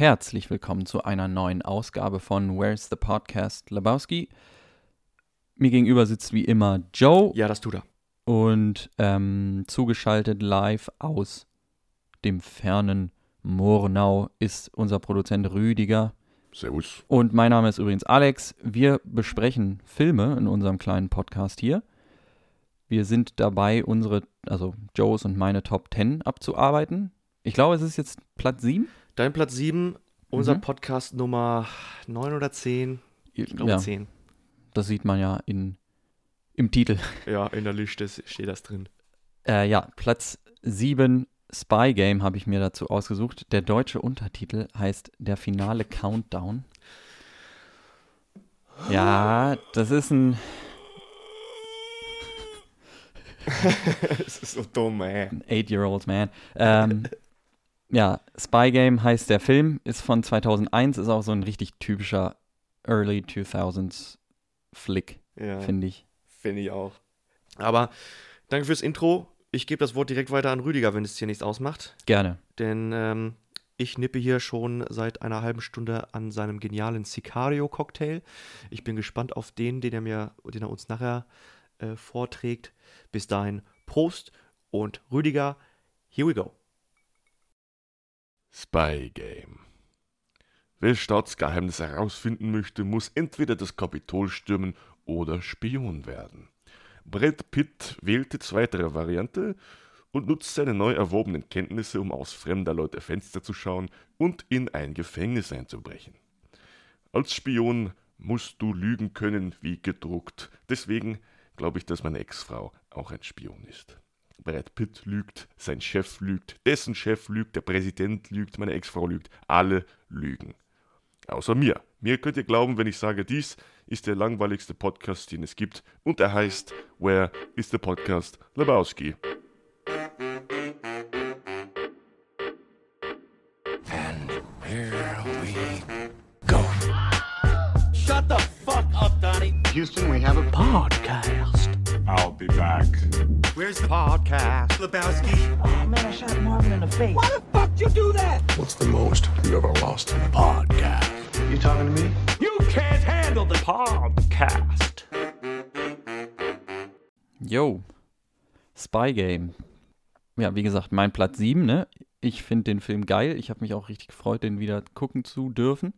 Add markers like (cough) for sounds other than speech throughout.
herzlich willkommen zu einer neuen Ausgabe von Where's the Podcast Lebowski. Mir gegenüber sitzt wie immer Joe Ja, das tut er. und ähm, zugeschaltet live aus dem fernen Murnau ist unser Produzent Rüdiger. Servus. Und mein Name ist übrigens Alex. Wir besprechen Filme in unserem kleinen Podcast hier. Wir sind dabei, unsere, also Joes und meine Top 10 abzuarbeiten. Ich glaube, es ist jetzt Platz 7. Dein Platz 7, unser Mhm. Podcast Nummer 9 oder 10. Ich glaube Ja, 10. das sieht man ja in, im Titel. (laughs) Ja, in der Liste steht das drin. Äh, ja, Platz 7 Spy Game habe ich mir dazu ausgesucht. Der deutsche Untertitel heißt Der finale Countdown. Ja, das ist ein (laughs) Es ist so dumm, ey. Ein Eight-Year-Old Man. Ähm, (laughs) ja, Spy Game heißt der Film, ist von 2001, ist auch so ein richtig typischer Early 2000s Flick, Ja, finde ich. finde ich auch. Aber danke fürs Intro. Ich gebe das Wort direkt weiter an Rüdiger, wenn es hier nichts ausmacht. Gerne. Denn ähm, ich nippe hier schon seit einer halben Stunde an seinem genialen Sicario-Cocktail. Ich bin gespannt auf den, den er mir, den er uns nachher äh, vorträgt. Bis dahin, Prost und Rüdiger, here we go. Spy Game. Wer Staatsgeheimnisse herausfinden möchte, muss entweder das Kapitol stürmen oder Spion werden. Brad Pitt wählt die zweitere Variante und nutzt seine neu erworbenen Kenntnisse, um aus fremder Leute Fenster zu schauen und in ein Gefängnis einzubrechen. Als Spion musst du lügen können wie gedruckt. Deswegen glaube ich, dass meine Ex-Frau auch ein Spion ist. Brad Pitt lügt, sein Chef lügt, dessen Chef lügt, der Präsident lügt, meine Ex-Frau lügt, alle lügen. Außer mir. Mir könnt ihr glauben, wenn ich sage, dies ist der langweiligste Podcast, den es gibt, und er heißt Where is the Podcast Lebowski? Shut the fuck up, Donnie. Houston, podcast? Lebowski. Oh man, I shot Marvin in the face. Why the fuck you do that? What's the most you ever lost? Podcast. You talking to me? You can't handle the podcast. Yo. Spy Game. Ja, wie gesagt, mein Platz 7, ne? Ich finde den Film geil. Ich habe mich auch richtig gefreut, den wieder gucken zu dürfen.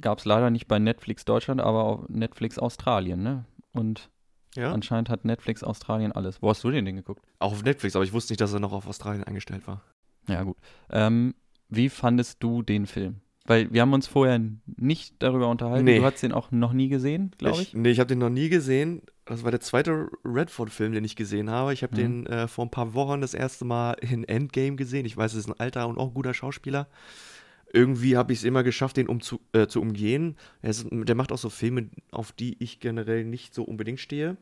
Gab es leider nicht bei Netflix Deutschland, aber auf Netflix Australien, ne? Und Ja? anscheinend hat Netflix Australien alles. Wo hast du den denn geguckt? Auch auf Netflix, aber ich wusste nicht, dass er noch auf Australien eingestellt war. Ja, gut. Ähm, wie fandest du den Film? Weil wir haben uns vorher nicht darüber unterhalten. Nee. Du hast den auch noch nie gesehen, glaube ich. Nee, ich habe den noch nie gesehen. Das war der zweite Redford-Film, den ich gesehen habe. Ich habe Mhm. den äh, vor ein paar Wochen das erste Mal in Endgame gesehen. Ich weiß, es ist ein alter und auch guter Schauspieler. Irgendwie habe ich es immer geschafft, den um zu, äh, zu umgehen. Er ist, der macht auch so Filme, auf die ich generell nicht so unbedingt stehe.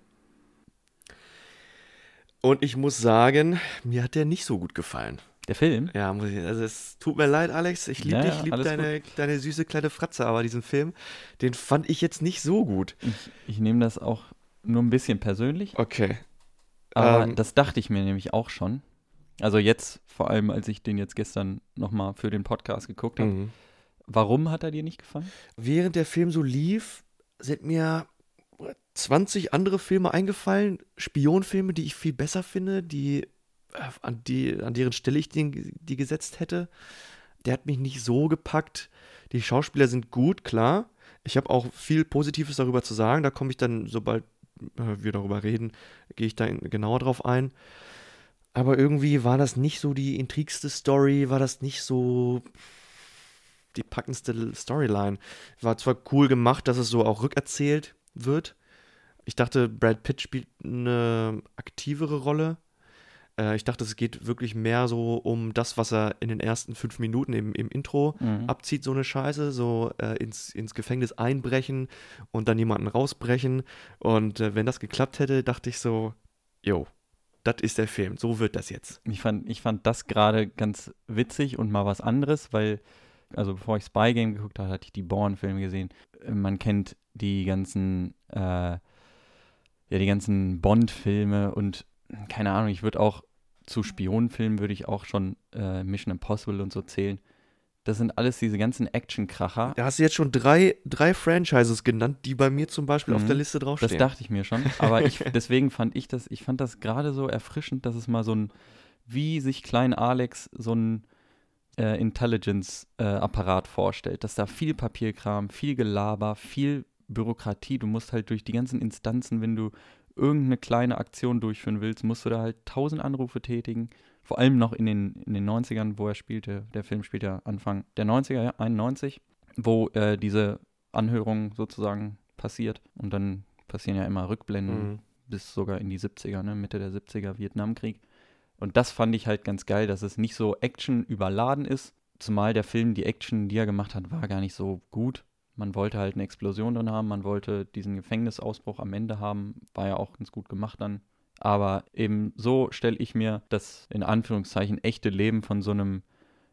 Und ich muss sagen, mir hat der nicht so gut gefallen. Der Film? Ja, muss ich, also es tut mir leid, Alex. Ich liebe Ja, dich, ja, liebe deine, deine süße kleine Fratze, aber diesen Film, den fand ich jetzt nicht so gut. Ich, ich nehme das auch nur ein bisschen persönlich. Okay. Aber Ähm, das dachte ich mir nämlich auch schon. Also jetzt, vor allem als ich den jetzt gestern nochmal für den Podcast geguckt habe. Mhm. Warum hat er dir nicht gefallen? Während der Film so lief, sind mir 20 andere Filme eingefallen, Spionfilme, die ich viel besser finde, die äh, an, die, an deren Stelle ich den, die gesetzt hätte. Der hat mich nicht so gepackt. Die Schauspieler sind gut, klar. Ich habe auch viel Positives darüber zu sagen. Da komme ich dann, sobald äh, wir darüber reden, gehe ich da genauer drauf ein. Aber irgendwie war das nicht so die intrigste Story, war das nicht so die packendste Storyline. War zwar cool gemacht, dass es so auch rückerzählt wird. Ich dachte, Brad Pitt spielt eine aktivere Rolle. Äh, ich dachte, es geht wirklich mehr so um das, was er in den ersten fünf Minuten im, im Intro Mhm. abzieht, so eine Scheiße, so äh, ins, ins Gefängnis einbrechen und dann jemanden rausbrechen. Und äh, wenn das geklappt hätte, dachte ich so, yo, das ist der Film, so wird das jetzt. Ich fand, ich fand das gerade ganz witzig und mal was anderes, weil, also bevor ich Spy Game geguckt habe, hatte ich die Bourne-Filme gesehen. Man kennt die ganzen, äh, ja, die ganzen Bond-Filme und keine Ahnung, ich würde auch zu Spionenfilmen würde ich auch schon äh, Mission Impossible und so zählen. Das sind alles diese ganzen Action-Kracher. Da hast du jetzt schon drei, drei Franchises genannt, die bei mir zum Beispiel auf Mhm. der Liste Das draufstehen. dachte ich mir schon. Aber ich, (laughs) deswegen fand ich das, ich fand das gerade so erfrischend, dass es mal so ein, wie sich Klein Alex so ein äh, Intelligence-Apparat vorstellt. Dass da viel Papierkram, viel Gelaber, viel Bürokratie. Du musst halt durch die ganzen Instanzen, wenn du irgendeine kleine Aktion durchführen willst, musst du da halt tausend Anrufe tätigen. Vor allem noch in den, in den 90ern, wo er spielte. Der Film spielt ja Anfang der 90er, ja, 91, wo äh, diese Anhörung sozusagen passiert. Und dann passieren ja immer Rückblenden Mhm. bis sogar in die 70er, ne? Mitte der 70er, Vietnamkrieg. Und das fand ich halt ganz geil, dass es nicht so Action überladen ist. Zumal der Film, die Action, die er gemacht hat, war gar nicht so gut. Man wollte halt eine Explosion drin haben, man wollte diesen Gefängnisausbruch am Ende haben, war ja auch ganz gut gemacht dann. Aber eben so stelle ich mir das in Anführungszeichen echte Leben von so einem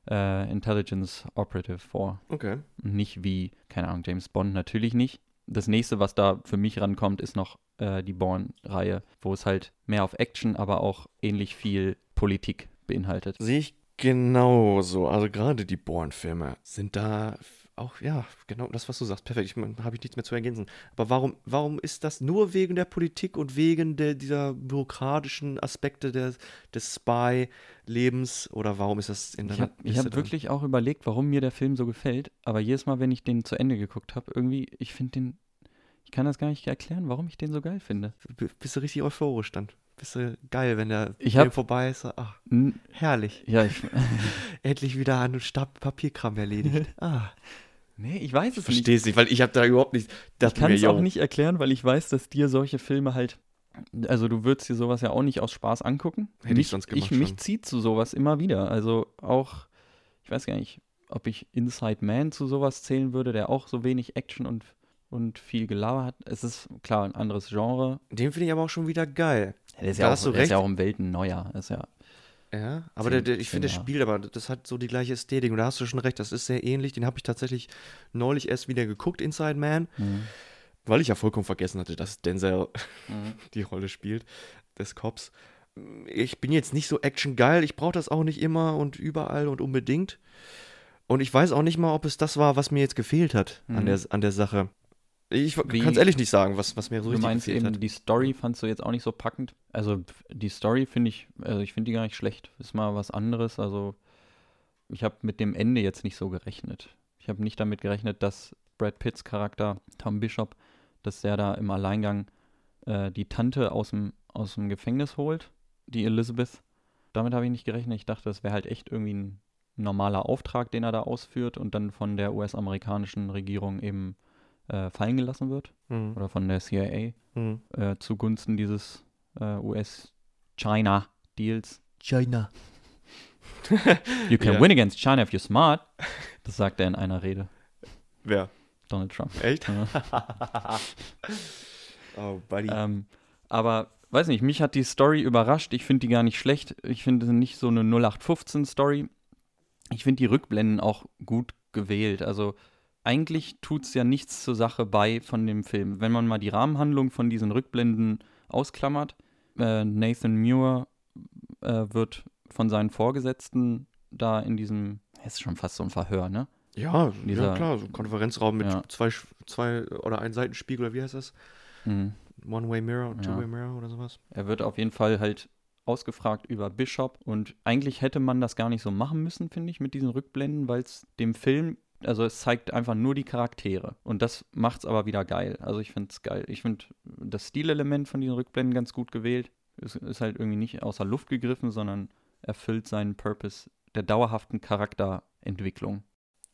äh, Intelligence Operative vor. Okay. Nicht wie, keine Ahnung, James Bond natürlich nicht. Das nächste, was da für mich rankommt, ist noch äh, die Bourne-Reihe, wo es halt mehr auf Action, aber auch ähnlich viel Politik beinhaltet. Sehe ich genauso. Also gerade die Bourne-Filme sind da auch, ja, genau das, was du sagst. Perfekt, ich mein, habe ich nichts mehr zu ergänzen. Aber warum, warum ist das nur wegen der Politik und wegen der, dieser bürokratischen Aspekte des, des Spy-Lebens? Oder warum ist das in deiner habe ich Liste hab wirklich auch überlegt, warum mir der Film so gefällt, aber jedes Mal, wenn ich den zu Ende geguckt habe, irgendwie, ich finde den, ich kann das gar nicht erklären, warum ich den so geil finde. B- Bist du richtig euphorisch dann? Bist du geil, wenn der Ich Film hab- vorbei ist? Ach, herrlich. ja, ich, (laughs) (laughs) Endlich wieder einen Stab Papierkram erledigt. (laughs) ah, nee, ich weiß es nicht. verstehst nicht, weil ich habe da überhaupt nicht. Ich kann es auch nicht erklären, weil ich weiß, dass dir solche Filme halt. Also du würdest dir sowas ja auch nicht aus Spaß angucken. Hätte ich mich, sonst gemacht Ich, mich schon. zieht zu sowas immer wieder. Also auch, ich weiß gar nicht, ob ich Inside Man zu sowas zählen würde, der auch so wenig Action und, und viel Gelaber hat. Es ist klar ein anderes Genre. Den finde ich aber auch schon wieder geil. Der ist, Da ja hast auch, du der ist ja recht. auch um Welten neuer. Ist ja, Ja, aber der, der, ich finde, zehn das Spiel, aber das hat so die gleiche Ästhetik. Und da hast du schon recht, das ist sehr ähnlich. Den habe ich tatsächlich neulich erst wieder geguckt, Inside Man, Mhm. weil ich ja vollkommen vergessen hatte, dass Denzel (laughs) die Rolle spielt, des Cops. Ich bin jetzt nicht so actiongeil, ich brauche das auch nicht immer und überall und unbedingt. Und ich weiß auch nicht mal, ob es das war, was mir jetzt gefehlt hat an, Mhm. der, an der Sache. Ich kann es ehrlich nicht sagen, was, was mir so du richtig meinst eben, hat. die Story fandst du jetzt auch nicht so packend. Also die Story finde ich, also ich finde die gar nicht schlecht. Ist mal was anderes. Also ich habe mit dem Ende jetzt nicht so gerechnet. Ich habe nicht damit gerechnet, dass Brad Pitts Charakter, Tom Bishop, dass der da im Alleingang äh, die Tante aus dem, aus dem Gefängnis holt, die Elizabeth. Damit habe ich nicht gerechnet. Ich dachte, das wäre halt echt irgendwie ein normaler Auftrag, den er da ausführt und dann von der US-amerikanischen Regierung eben äh, fallen gelassen wird. Mhm. Oder von der CIA Mhm. äh, zugunsten dieses äh, US-China-Deals. China. (laughs) You can Ja. win against China if you're smart. Das sagt er in einer Rede. Wer? Donald Trump. Echt? Ja. (laughs) oh, Buddy. ähm, aber weiß nicht, mich hat die Story überrascht. Ich finde die gar nicht schlecht. Ich finde sie nicht so eine 0815-Story. Ich finde die Rückblenden auch gut gewählt. Also eigentlich tut es ja nichts zur Sache bei von dem Film. Wenn man mal die Rahmenhandlung von diesen Rückblenden ausklammert, äh, Nathan Muir äh, wird von seinen Vorgesetzten da in diesem, es ist schon fast so ein Verhör, ne? Ja, Dieser- ja klar, so ein Konferenzraum mit Ja. zwei, zwei oder ein Seitenspiegel, oder wie heißt das? Mhm. One-Way Mirror und Ja. Two-Way Mirror oder sowas. Er wird auf jeden Fall halt ausgefragt über Bishop und eigentlich hätte man das gar nicht so machen müssen, finde ich, mit diesen Rückblenden, weil es dem Film, also es zeigt einfach nur die Charaktere und das macht es aber wieder geil. Also ich finde es geil. Ich finde das Stilelement von diesen Rückblenden ganz gut gewählt. Es ist halt irgendwie nicht außer Luft gegriffen, sondern erfüllt seinen Purpose der dauerhaften Charakterentwicklung.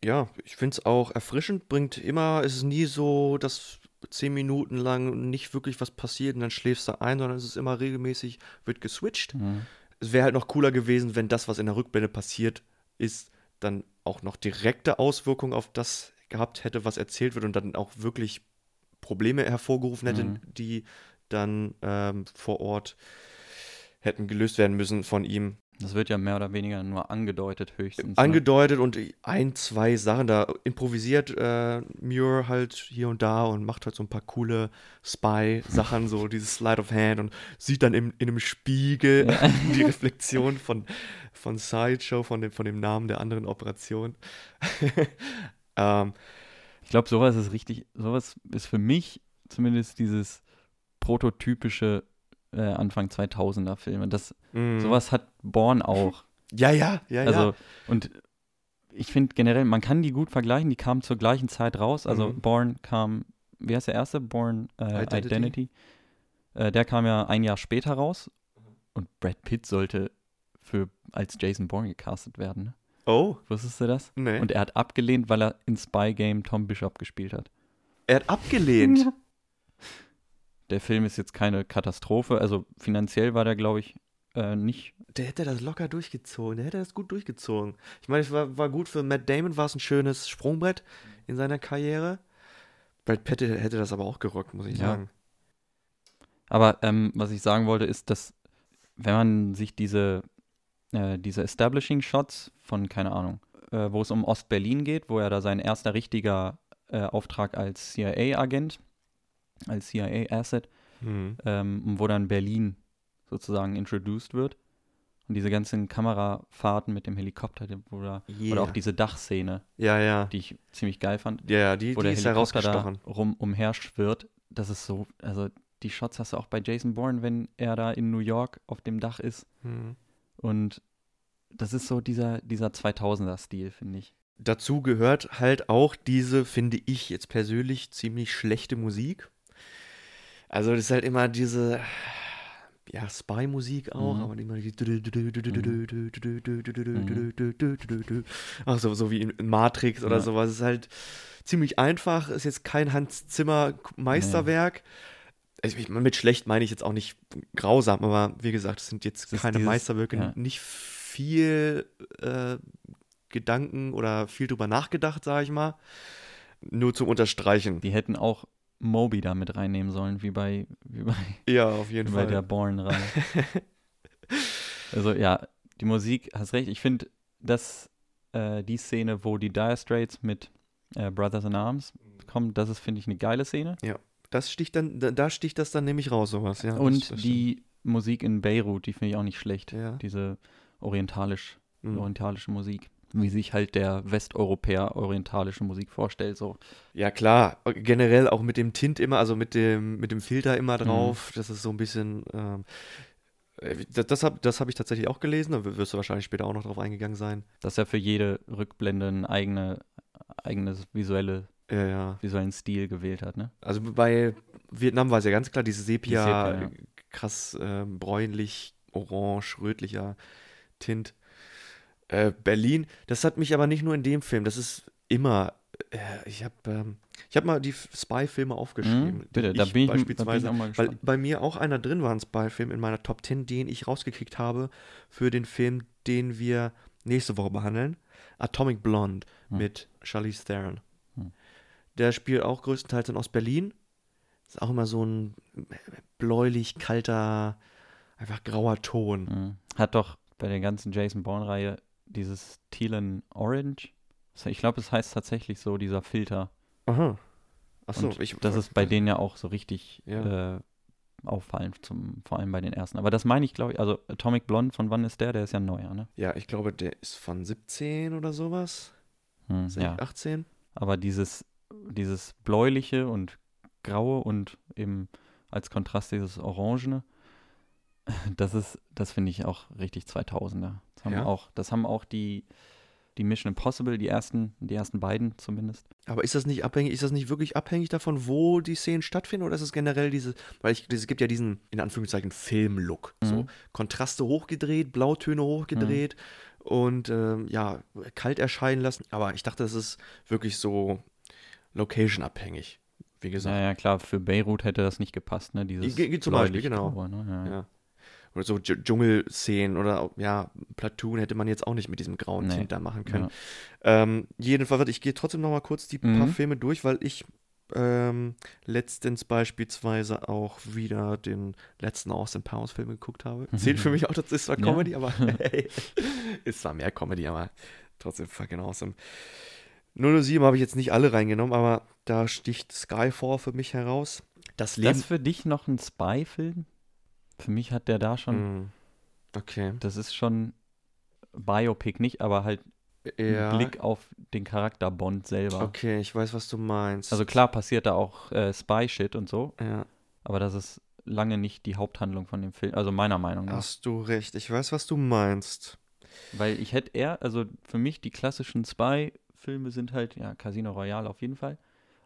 Ja, ich finde es auch erfrischend, bringt immer, es ist nie so, dass zehn Minuten lang nicht wirklich was passiert und dann schläfst du ein, sondern es ist immer regelmäßig, wird geswitcht. Mhm. Es wäre halt noch cooler gewesen, wenn das, was in der Rückblende passiert ist, dann auch noch direkte Auswirkungen auf das gehabt hätte, was erzählt wird und dann auch wirklich Probleme hervorgerufen hätte, Mhm. die dann ähm, vor Ort hätten gelöst werden müssen von ihm. Das wird ja mehr oder weniger nur angedeutet, höchstens. ne? angedeutet und ein, zwei Sachen da improvisiert äh, Muir halt hier und da und macht halt so ein paar coole Spy-Sachen, so dieses Slide of Hand und sieht dann im, in einem Spiegel (laughs) die Reflexion von, von Sideshow, von dem, von dem Namen der anderen Operation. (laughs) ähm, Ich glaube, sowas ist richtig, sowas ist für mich zumindest dieses prototypische äh, Anfang 2000er Filme. Das, mh. sowas hat Born auch. Ja, ja, ja, Also, ja. und ich finde generell, man kann die gut vergleichen, die kamen zur gleichen Zeit raus. Also, Mhm. Born kam, wie heißt der erste? Born äh, Identity. Identity. Äh, der kam ja ein Jahr später raus. Und Brad Pitt sollte für, als Jason Bourne gecastet werden. Ne? Oh, Wusstest du das? nee. Und er hat abgelehnt, weil er in Spy Game Tom Bishop gespielt hat. er hat abgelehnt. (laughs) Der Film ist jetzt keine Katastrophe. Also finanziell war der, glaube ich, äh, nicht. Der hätte das locker durchgezogen. Der hätte das gut durchgezogen. Ich meine, es war, war gut für Matt Damon, war es ein schönes Sprungbrett in seiner Karriere. Brad Pitt hätte das aber auch gerockt, muss ich Ja. sagen. Aber ähm, was ich sagen wollte, ist, dass wenn man sich diese, äh, diese Establishing Shots von, keine Ahnung, äh, wo es um Ostberlin geht, wo er da sein erster richtiger äh, Auftrag als CIA-Agent, als CIA-Asset, Hm. ähm, wo dann Berlin sozusagen introduced wird. Und diese ganzen Kamerafahrten mit dem Helikopter, da, Yeah. oder auch diese Dachszene, Ja, ja. die ich ziemlich geil fand, Ja, ja, die, wo die der ist Helikopter da rum umher schwirrt. Das ist so, also die Shots hast du auch bei Jason Bourne, wenn er da in New York auf dem Dach ist. Hm. Und das ist so dieser, dieser 2000er-Stil, finde ich. Dazu gehört halt auch diese, finde ich jetzt persönlich, ziemlich schlechte Musik. Also das ist halt immer diese, ja, Spy-Musik auch, Mhm. aber immer die Ach so, so wie in Matrix oder Ja. sowas. Es ist halt ziemlich einfach, ist jetzt kein Hans Zimmer Meisterwerk. Ich, ich, mit schlecht meine ich jetzt auch nicht grausam, aber wie gesagt, es sind jetzt ist keine dieses- Meisterwerke, ja. nicht viel äh, Gedanken oder viel drüber nachgedacht, sage ich mal. Nur zum Unterstreichen. Die hätten auch Moby da mit reinnehmen sollen, wie bei, wie bei, Ja, auf jeden wie bei Fall. der Bourne-Reihe. (laughs) also ja, die Musik, hast recht. Ich finde, dass äh, die Szene, wo die Dire Straits mit äh, Brothers in Arms kommen, das ist, finde ich, eine geile Szene. Das sticht dann, da, da sticht das dann nämlich raus, sowas, ja. Und das die Musik in Beirut, die finde ich auch nicht schlecht. Ja. Diese orientalisch. Mhm. orientalische Musik. Wie sich halt der Westeuropäer orientalische Musik vorstellt. So. Ja, klar. Generell auch mit dem Tint immer, also mit dem, mit dem Filter immer Mhm. drauf. Das ist so ein bisschen. Ähm, äh, das das habe das hab ich tatsächlich auch gelesen. Da wirst du wahrscheinlich später auch noch drauf eingegangen sein. Dass er für jede Rückblende ein eigene, eigenes visuelle, Ja, ja. visuellen Stil gewählt hat. Ne? Also bei Vietnam war es ja ganz klar, diese Sepia, Sepia, ja. äh, krass ähm, bräunlich, orange, rötlicher Tint. Äh, Berlin, das hat mich aber nicht nur in dem Film, das ist immer. Äh, ich habe ähm, ich hab mal die Spy-Filme aufgeschrieben. Mhm, bitte, da bin ich- da bin ich beispielsweise, mal weil bei mir auch einer drin war, ein Spy-Film in meiner Top 10, den ich rausgekickt habe für den Film, den wir nächste Woche behandeln. Atomic Blonde Hm. mit Charlize Theron. Hm. Der spielt auch größtenteils in Ostberlin. Ist auch immer so ein bläulich, kalter, einfach grauer Ton. Mhm. Hat doch bei der ganzen Jason Bourne-Reihe dieses Tealen Orange. Ich glaube, es heißt tatsächlich so, dieser Filter. Aha. Achso, ich. das ist bei denen ja auch so richtig Ja. äh, auffallend, zum, vor allem bei den ersten. Aber das meine ich, glaube ich, also Atomic Blonde, von wann ist der? Der ist ja neuer, ne? Ja, ich glaube, der ist von 17 oder sowas. Hm, ja. 18. Aber dieses, dieses bläuliche und graue und eben als Kontrast dieses orangene, das ist, das finde ich auch richtig 2000er. Das haben Ja? auch, das haben auch die, die Mission Impossible, die ersten, die ersten beiden zumindest. Aber ist das nicht abhängig, ist das nicht wirklich abhängig davon, wo die Szenen stattfinden oder ist es generell diese, weil ich, es gibt ja diesen, in Anführungszeichen, Filmlook. So Mhm. Kontraste hochgedreht, Blautöne hochgedreht und ähm, ja, kalt erscheinen lassen. Aber ich dachte, das ist wirklich so location abhängig. Wie gesagt. Ja, ja, klar, für Beirut hätte das nicht gepasst, ne? Dieses Ge- zum Beispiel, bläulich-graue, Ne? Ja, ja. Oder so Dsch- Dschungelszenen oder ja, Platoon hätte man jetzt auch nicht mit diesem grauen Nee. Tint da machen können. Ja. Ähm, jedenfalls, ich gehe trotzdem noch mal kurz die paar Mhm. Filme durch, weil ich ähm, letztens beispielsweise auch wieder den letzten Austin Powers Film geguckt habe. Zählt für mich auch, das ist zwar Ja. Comedy, aber hey, (laughs) (laughs) ist zwar mehr Comedy, aber trotzdem fucking awesome. 007 habe ich jetzt nicht alle reingenommen, aber da sticht Skyfall für mich heraus. Das Leben. das für dich noch ein Spy-Film? Für mich hat der da schon, Mm, okay. das ist schon Biopic nicht, aber halt Ja. Blick auf den Charakter Bond selber. Okay, ich weiß, was du meinst. Also klar passiert da auch äh, Spy-Shit und so, Ja, aber das ist lange nicht die Haupthandlung von dem Film, also meiner Meinung nach. hast du recht. Ich weiß, was du meinst. Weil ich hätte eher, also für mich die klassischen Spy-Filme sind halt, ja, Casino Royale auf jeden Fall,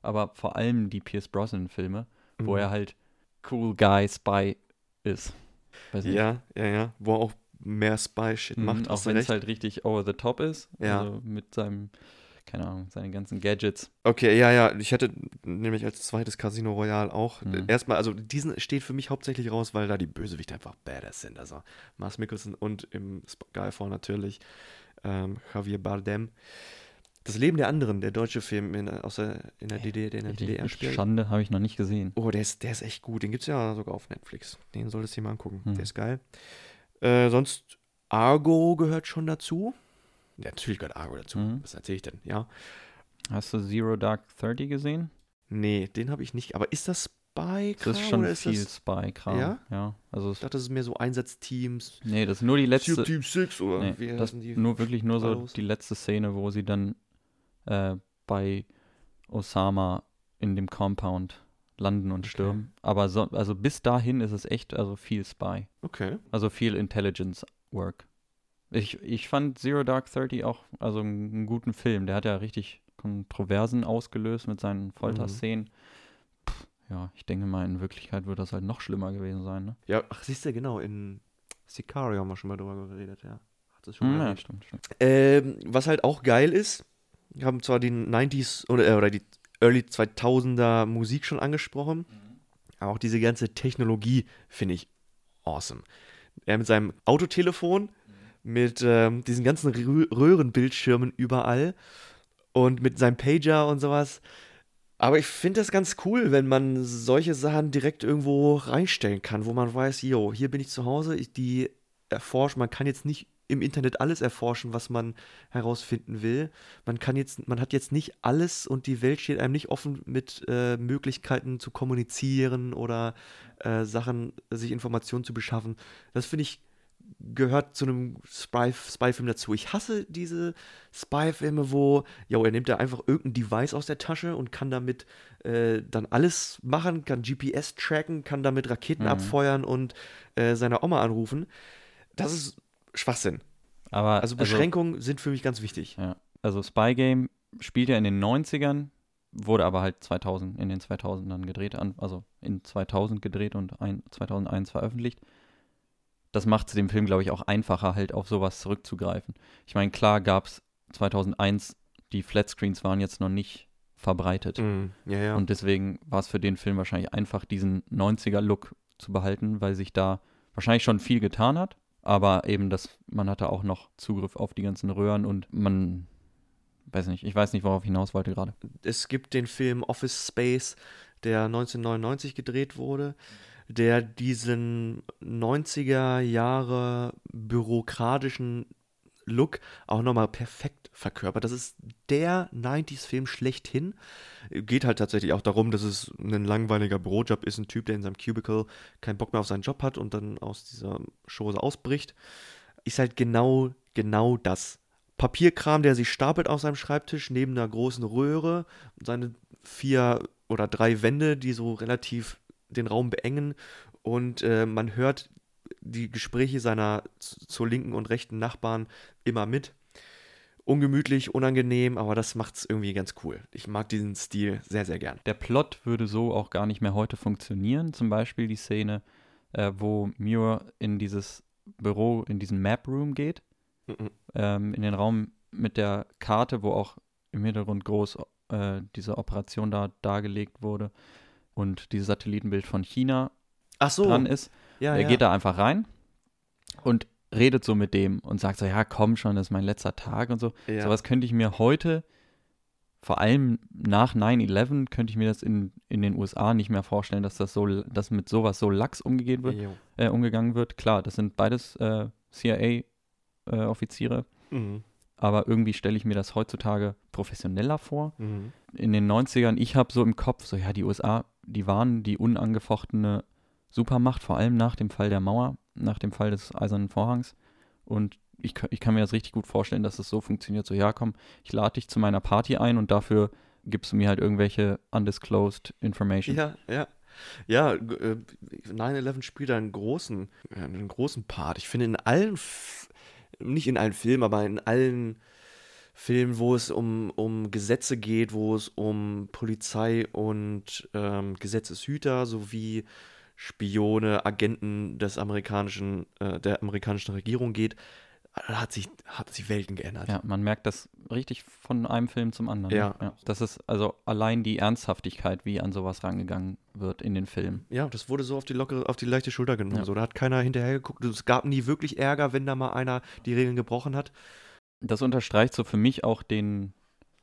aber vor allem die Pierce Brosnan-Filme, wo Mhm. er halt Cool Guy Spy ist. Ja, ja, ja. Wo er auch mehr Spy-Shit Mhm, macht. auch wenn es halt richtig over the top ist. Ja. Also mit seinem, keine Ahnung, seinen ganzen Gadgets. Okay, ja, ja. Ich hätte nämlich als zweites Casino Royale auch. Mhm. Erstmal, also diesen steht für mich hauptsächlich raus, weil da die Bösewichte einfach badass sind. Also Mars Mikkelsen und im Skyfall natürlich ähm, Javier Bardem. Das Leben der anderen, der deutsche Film in, aus der, in der DDR, der in der DDR spielt. Schande habe ich noch nicht gesehen. Oh, der ist, der ist echt gut. Den gibt es ja sogar auf Netflix. Den solltest du dir mal angucken. Hm. Der ist geil. Äh, sonst, Argo gehört schon dazu. Ja, natürlich gehört Argo dazu. Mhm. Was erzähle ich denn? Ja. Hast du Zero Dark Thirty gesehen? Nee, den habe ich nicht. Aber ist das Spy? Das ist schon ist viel Spy-Kram. Ja? Ja. Also ich dachte, das ist mehr so Einsatzteams. nee, das ist nur die letzte. Team 6 oder Nee, das die? nur wirklich nur so Hallos? die letzte Szene, wo sie dann äh, bei Osama in dem Compound landen und Okay. stürmen. Aber so, also bis dahin ist es echt also viel Spy. Okay. Also viel Intelligence Work. Ich, ich fand Zero Dark Thirty auch also einen, guten Film. Der hat ja richtig Kontroversen ausgelöst mit seinen Folterszenen. Pff, ja, ich denke mal, in Wirklichkeit wird das halt noch schlimmer gewesen sein. Ne? Ja, ach, siehst du, genau. In Sicario haben wir schon mal drüber geredet, ja. Hat es schon mal ja, erwähnt. stimmt, stimmt. Ähm, was halt auch geil ist, haben zwar die 90s oder, äh, oder die Early 2000er Musik schon angesprochen, aber auch diese ganze Technologie finde ich awesome. Er mit seinem Autotelefon, mit ähm, diesen ganzen Rö Röhrenbildschirmen überall und mit seinem Pager und sowas. Aber ich finde das ganz cool, wenn man solche Sachen direkt irgendwo reinstellen kann, wo man weiß, yo, hier bin ich zu Hause, ich die erforschen. Man kann jetzt nicht im Internet alles erforschen, was man herausfinden will. Man kann jetzt, man hat jetzt nicht alles und die Welt steht einem nicht offen mit äh, Möglichkeiten zu kommunizieren oder äh, Sachen, sich Informationen zu beschaffen. Das finde ich gehört zu einem Spy- Spy-Film dazu. Ich hasse diese Spy-Filme, wo, ja, er nimmt da einfach irgendein Device aus der Tasche und kann damit äh, dann alles machen, kann GPS tracken, kann damit Raketen Mhm. abfeuern und äh, seine Oma anrufen. Das ist Schwachsinn. Aber Also Beschränkungen sind für mich ganz wichtig. Ja, also Spy Game spielt ja in den 90ern, wurde aber halt 2000, in den 2000ern gedreht, also in 2000 gedreht und ein, 2001 veröffentlicht. Das macht es dem Film, glaube ich, auch einfacher, halt auf sowas zurückzugreifen. Ich meine, klar gab es 2001, die Flatscreens waren jetzt noch nicht verbreitet. Mhm. Ja, ja. Und deswegen war es für den Film wahrscheinlich einfach, diesen 90er-Look zu behalten, weil sich da wahrscheinlich schon viel getan hat. Aber eben, dass man hatte auch noch Zugriff auf die ganzen Röhren und man, weiß nicht, ich weiß nicht, worauf ich hinaus wollte gerade. es gibt den Film Office Space, der 1999 gedreht wurde, der diesen 90er Jahre bürokratischen Look auch nochmal perfekt verkörpert. Das ist der 90s-Film schlechthin. Geht halt tatsächlich auch darum, dass es ein langweiliger Bürojob ist, ein Typ, der in seinem Cubicle keinen Bock mehr auf seinen Job hat und dann aus dieser Chose ausbricht. Ist halt genau, genau das. Papierkram, der sich stapelt auf seinem Schreibtisch neben einer großen Röhre, seine vier oder drei Wände, die so relativ den Raum beengen und äh, man hört die Gespräche seiner zur linken und rechten Nachbarn immer mit. Ungemütlich, unangenehm, aber das macht's irgendwie ganz cool. Ich mag diesen Stil sehr, sehr gern. Der Plot würde so auch gar nicht mehr heute funktionieren. Zum Beispiel die Szene, äh, wo Muir in dieses Büro, in diesen Map Room geht, Mhm. ähm, in den Raum mit der Karte, wo auch im Hintergrund groß äh, diese Operation da dargelegt wurde und dieses Satellitenbild von China so, dran ist. Ja, er ja. geht da einfach rein und redet so mit dem und sagt so, ja, komm schon, das ist mein letzter Tag und so. ja. Sowas könnte ich mir heute vor allem nach 9-11 könnte ich mir das in, in den USA nicht mehr vorstellen, dass das so, dass mit sowas so lax umgegeben wird, äh, umgegangen wird. Klar, das sind beides äh, CIA-Offiziere, Mhm. aber irgendwie stelle ich mir das heutzutage professioneller vor. Mhm. In den 90ern, ich habe so im Kopf, so ja, die USA, die waren die unangefochtene Supermacht, vor allem nach dem Fall der Mauer, nach dem Fall des Eisernen Vorhangs. Und ich, ich kann mir das richtig gut vorstellen, dass es so funktioniert. So, ja, komm, ich lade dich zu meiner Party ein und dafür gibst du mir halt irgendwelche undisclosed information. Ja, ja. Ja, g- äh, 9-11 spielt einen großen, einen großen Part. Ich finde in allen, F nicht in allen Filmen, aber in allen Filmen, wo es um, um Gesetze geht, wo es um Polizei und ähm, Gesetzeshüter sowie Spione, Agenten des amerikanischen, äh, der amerikanischen Regierung geht, da hat sich, hat sich Welten geändert. Ja, man merkt das richtig von einem Film zum anderen. Ja. ja. Das ist also allein die Ernsthaftigkeit, wie an sowas rangegangen wird in den Filmen. Ja, das wurde so auf die lockere, auf die leichte Schulter genommen. Ja. So, da hat keiner hinterher geguckt. Es gab nie wirklich Ärger, wenn da mal einer die Regeln gebrochen hat. Das unterstreicht so für mich auch den,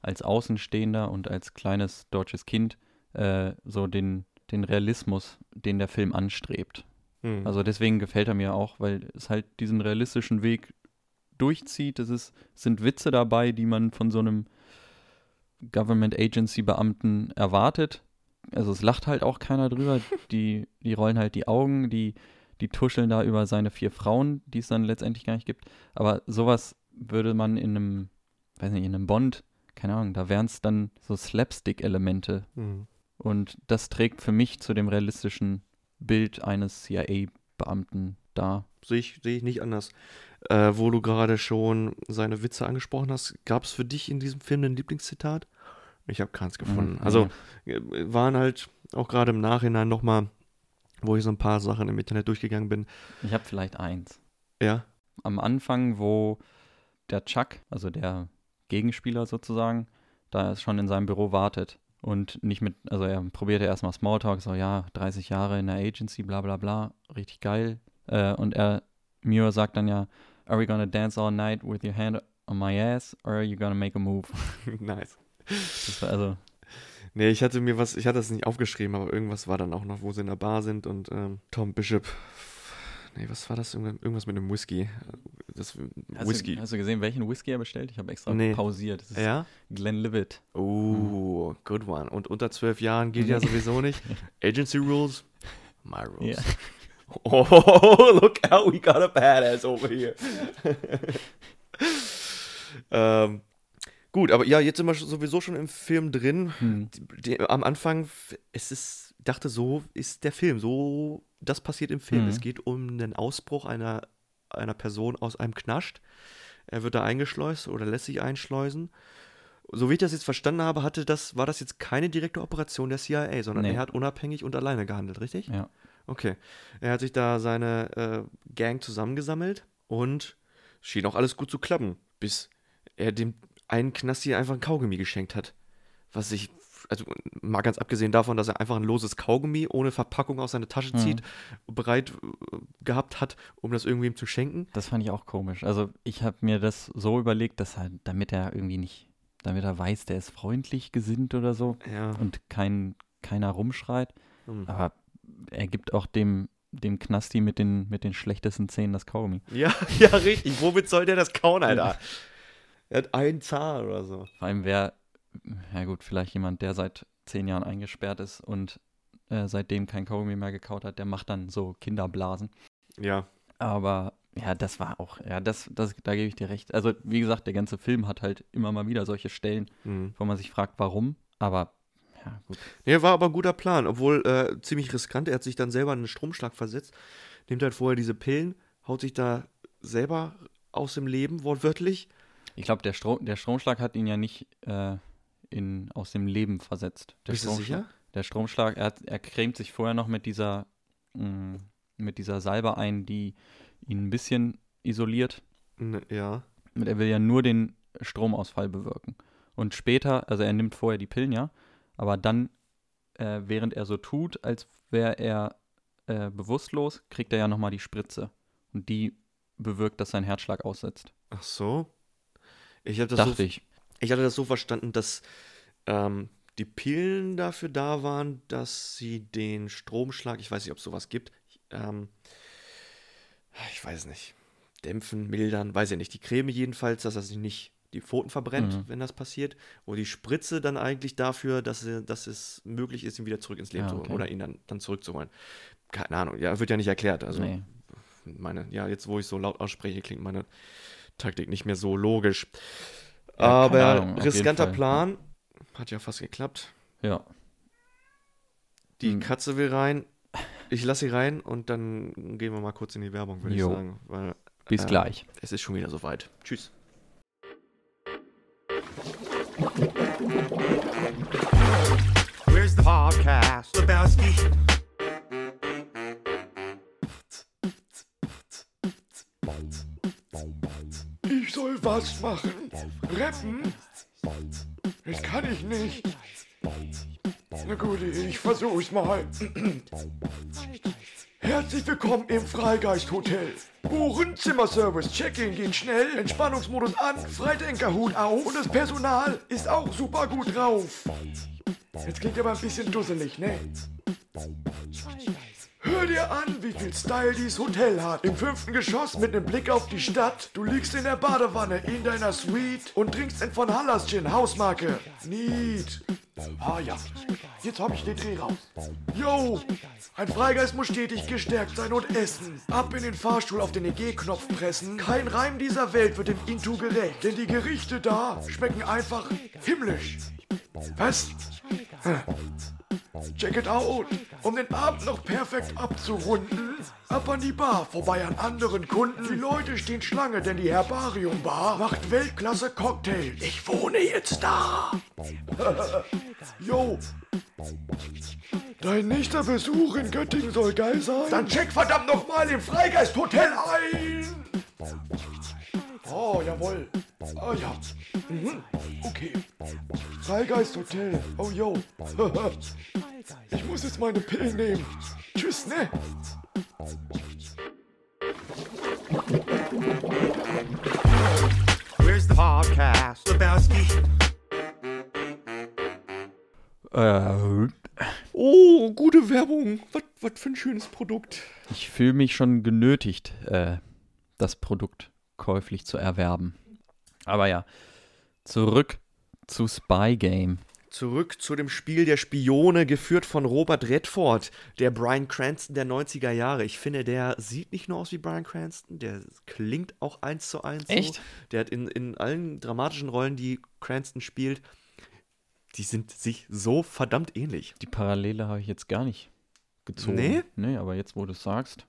als Außenstehender und als kleines deutsches Kind, äh, so den, den Realismus, den der Film anstrebt. Hm. Also deswegen gefällt er mir auch, weil es halt diesen realistischen Weg durchzieht. Es ist, es sind Witze dabei, die man von so einem Government Agency Beamten erwartet. Also es lacht halt auch keiner drüber. (laughs) Die, die rollen halt die Augen, die, die tuscheln da über seine vier Frauen, die es dann letztendlich gar nicht gibt. Aber sowas würde man in einem, weiß nicht, in einem Bond, keine Ahnung, da wären es dann so Slapstick-Elemente. Hm. Und das trägt für mich zu dem realistischen Bild eines CIA-Beamten dar. Sehe ich, sehe ich nicht anders. Äh, wo du gerade schon seine Witze angesprochen hast, gab es für dich in diesem Film ein Lieblingszitat? Ich habe keins gefunden. Mhm, Also äh, waren halt auch gerade im Nachhinein nochmal, wo ich so ein paar Sachen im Internet durchgegangen bin. Ich habe vielleicht eins. Ja, Am Anfang, wo der Chuck, also der Gegenspieler sozusagen, da schon in seinem Büro wartet und nicht mit, also er probierte erstmal Smalltalk, so ja, 30 Jahre in der Agency, bla bla bla, richtig geil. Äh, und er, Muir sagt dann ja, are we gonna dance all night with your hand on my ass or are you gonna make a move? (laughs) nice. Das war also, Nee, ich hatte mir was, ich hatte das nicht aufgeschrieben, aber irgendwas war dann auch noch, wo sie in der Bar sind und ähm, Tom Bishop. Nee, was war das? Irgendwas mit einem Whisky. Das hast, Whisky. Du, hast du gesehen, welchen Whisky er bestellt? Ich habe extra Nee. pausiert. Das ist ja? Glenlivet. Oh, good one. Und unter zwölf Jahren geht ja (laughs) sowieso nicht. Agency Rules, my rules. Ja. (laughs) Oh, look out, we got a badass over here. (laughs) ähm, gut, aber ja, jetzt sind wir sowieso schon im Film drin. Hm. Die, die, am Anfang, es ist, ich dachte, so ist der Film, so, das passiert im Film. Mhm. Es geht um den Ausbruch einer, einer Person aus einem Knast. Er wird da eingeschleust oder lässt sich einschleusen. So wie ich das jetzt verstanden habe, hatte das, war das jetzt keine direkte Operation der CIA, sondern Nee. er hat unabhängig und alleine gehandelt, richtig? Ja. Okay. Er hat sich da seine äh, Gang zusammengesammelt und schien auch alles gut zu klappen, bis er dem einen Knasti einfach ein Kaugummi geschenkt hat. Was ich, also mal ganz abgesehen davon, dass er einfach ein loses Kaugummi ohne Verpackung aus seiner Tasche Mhm. zieht, bereit äh, gehabt hat, um das irgendwem zu schenken. Das fand ich auch komisch. Also ich habe mir das so überlegt, dass er, damit er irgendwie nicht, damit er weiß, der ist freundlich gesinnt oder so Ja. und kein, keiner rumschreit. Hm. Aber er gibt auch dem, dem Knasti mit den, mit den schlechtesten Zähnen das Kaugummi. Ja, (laughs) ja, richtig. Womit soll der das kauen, Alter? er hat einen Zahn oder so. Vor allem wäre, ja gut, vielleicht jemand, der seit zehn Jahren eingesperrt ist und äh, seitdem kein Kaugummi mehr gekaut hat, der macht dann so Kinderblasen. Ja. Aber ja, das war auch, ja, das, das, da gebe ich dir recht. Also, wie gesagt, der ganze Film hat halt immer mal wieder solche Stellen, Hm. wo man sich fragt, warum. Aber, ja, gut. Nee, war aber ein guter Plan, obwohl äh, ziemlich riskant. Er hat sich dann selber in einen Stromschlag versetzt, nimmt halt vorher diese Pillen, haut sich da selber aus dem Leben, wortwörtlich. Ich glaube, der, Stro der Stromschlag hat ihn ja nicht äh, in, aus dem Leben versetzt. Der Bist du Stromschlag, sicher? Der Stromschlag, er, er cremt sich vorher noch mit dieser, mh, mit dieser Salbe ein, die ihn ein bisschen isoliert. N ja. Und er will ja nur den Stromausfall bewirken. Und später, also er nimmt vorher die Pillen, ja, aber dann, äh, während er so tut, als wäre er äh, bewusstlos, kriegt er ja nochmal die Spritze. Und die bewirkt, dass sein Herzschlag aussetzt. Ach so. Ich habe das Dachte so, ich. Ich hatte das so verstanden, dass ähm, die Pillen dafür da waren, dass sie den Stromschlag, ich weiß nicht, ob es sowas gibt, ähm, ich weiß nicht, dämpfen, mildern, weiß ich nicht. Die Creme jedenfalls, dass er sich nicht die Pfoten verbrennt, Mhm. wenn das passiert. Und die Spritze dann eigentlich dafür, dass, dass es möglich ist, ihn wieder zurück ins Leben Ah, zu holen okay. oder ihn dann, dann zurückzuholen. Keine Ahnung, ja, wird ja nicht erklärt. Also Nee. meine, ja, jetzt wo ich so laut ausspreche, klingt meine Taktik nicht mehr so logisch. Aber Ahnung, riskanter. Plan, hat ja fast geklappt. Ja. Die Hm. Katze will rein. Ich lasse sie rein und dann gehen wir mal kurz in die Werbung, würde ich Jo. sagen. Weil Bis äh, gleich. es ist schon wieder soweit. Tschüss. Where's the podcast? Lebowski. Was machen? Rappen? Das kann ich nicht. Na gut, ich versuch's mal. Herzlich willkommen im Freigeist Hotel. Buchen, Zimmerservice, Check-in geht schnell, Entspannungsmodus an, Freidenkerhut auf und das Personal ist auch super gut drauf. Jetzt klingt aber ein bisschen dusselig, ne? Hör dir an, wie viel Style dieses Hotel hat. Im fünften Geschoss mit einem Blick auf die Stadt. Du liegst in der Badewanne in deiner Suite und trinkst ein von Hallas Gin, Hausmarke. Neat. Ah ja, jetzt hab ich den Dreh raus. Yo, ein Freigeist muss stetig gestärkt sein und essen. Ab in den Fahrstuhl auf den EG-Knopf pressen. Kein Reim dieser Welt wird dem Intu gerecht, denn die Gerichte da schmecken einfach himmlisch. Was? Check it out. Um den Abend noch perfekt abzurunden, ab an die Bar, vorbei an anderen Kunden. Die Leute stehen Schlange, denn die Herbarium Bar macht Weltklasse Cocktails. Ich wohne jetzt da. (laughs) Yo. Dein nächster Besuch in Göttingen soll geil sein. Dann check verdammt noch mal im Freigeist Hotel ein. Oh, jawohl. Ah ja. Mhm. Okay. Freigeist Hotel. Oh yo. (laughs) Ich muss jetzt meine Pillen nehmen. Tschüss, ne? Where's the podcast? Lebowski. Äh, Oh, gute Werbung. Was, was für ein schönes Produkt. ich fühle mich schon genötigt, äh, das Produkt käuflich zu erwerben. Aber ja, zurück zu Spy Game. Zurück zu dem Spiel der Spione, geführt von Robert Redford, der Brian Cranston der 90er Jahre. Ich finde, der sieht nicht nur aus wie Brian Cranston, der klingt auch eins zu eins so. Echt? Der hat in, in allen dramatischen Rollen, die Cranston spielt, die sind sich so verdammt ähnlich. Die Parallele habe ich jetzt gar nicht gezogen. Nee? Nee, aber jetzt, wo du es sagst.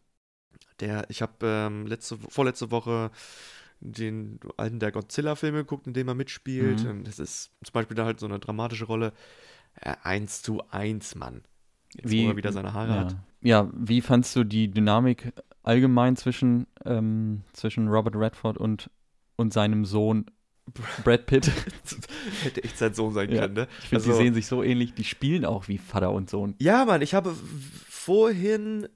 Der, ich habe ähm, letzte, vorletzte Woche den alten der Godzilla-Filme geguckt, in dem er mitspielt. Mhm. Und das ist zum Beispiel da halt so eine dramatische Rolle. Äh, eins zu eins, Mann. Jetzt, wo er wieder seine Haare ja. hat. Ja, wie fandst du die Dynamik allgemein zwischen, ähm, zwischen Robert Redford und, und seinem Sohn (laughs) Brad Pitt? (laughs) Hätte echt sein Sohn sein Ja, können, ne? Ich finde, Also- die sehen sich so ähnlich, die spielen auch wie Vater und Sohn. Ja, Mann, ich habe vorhin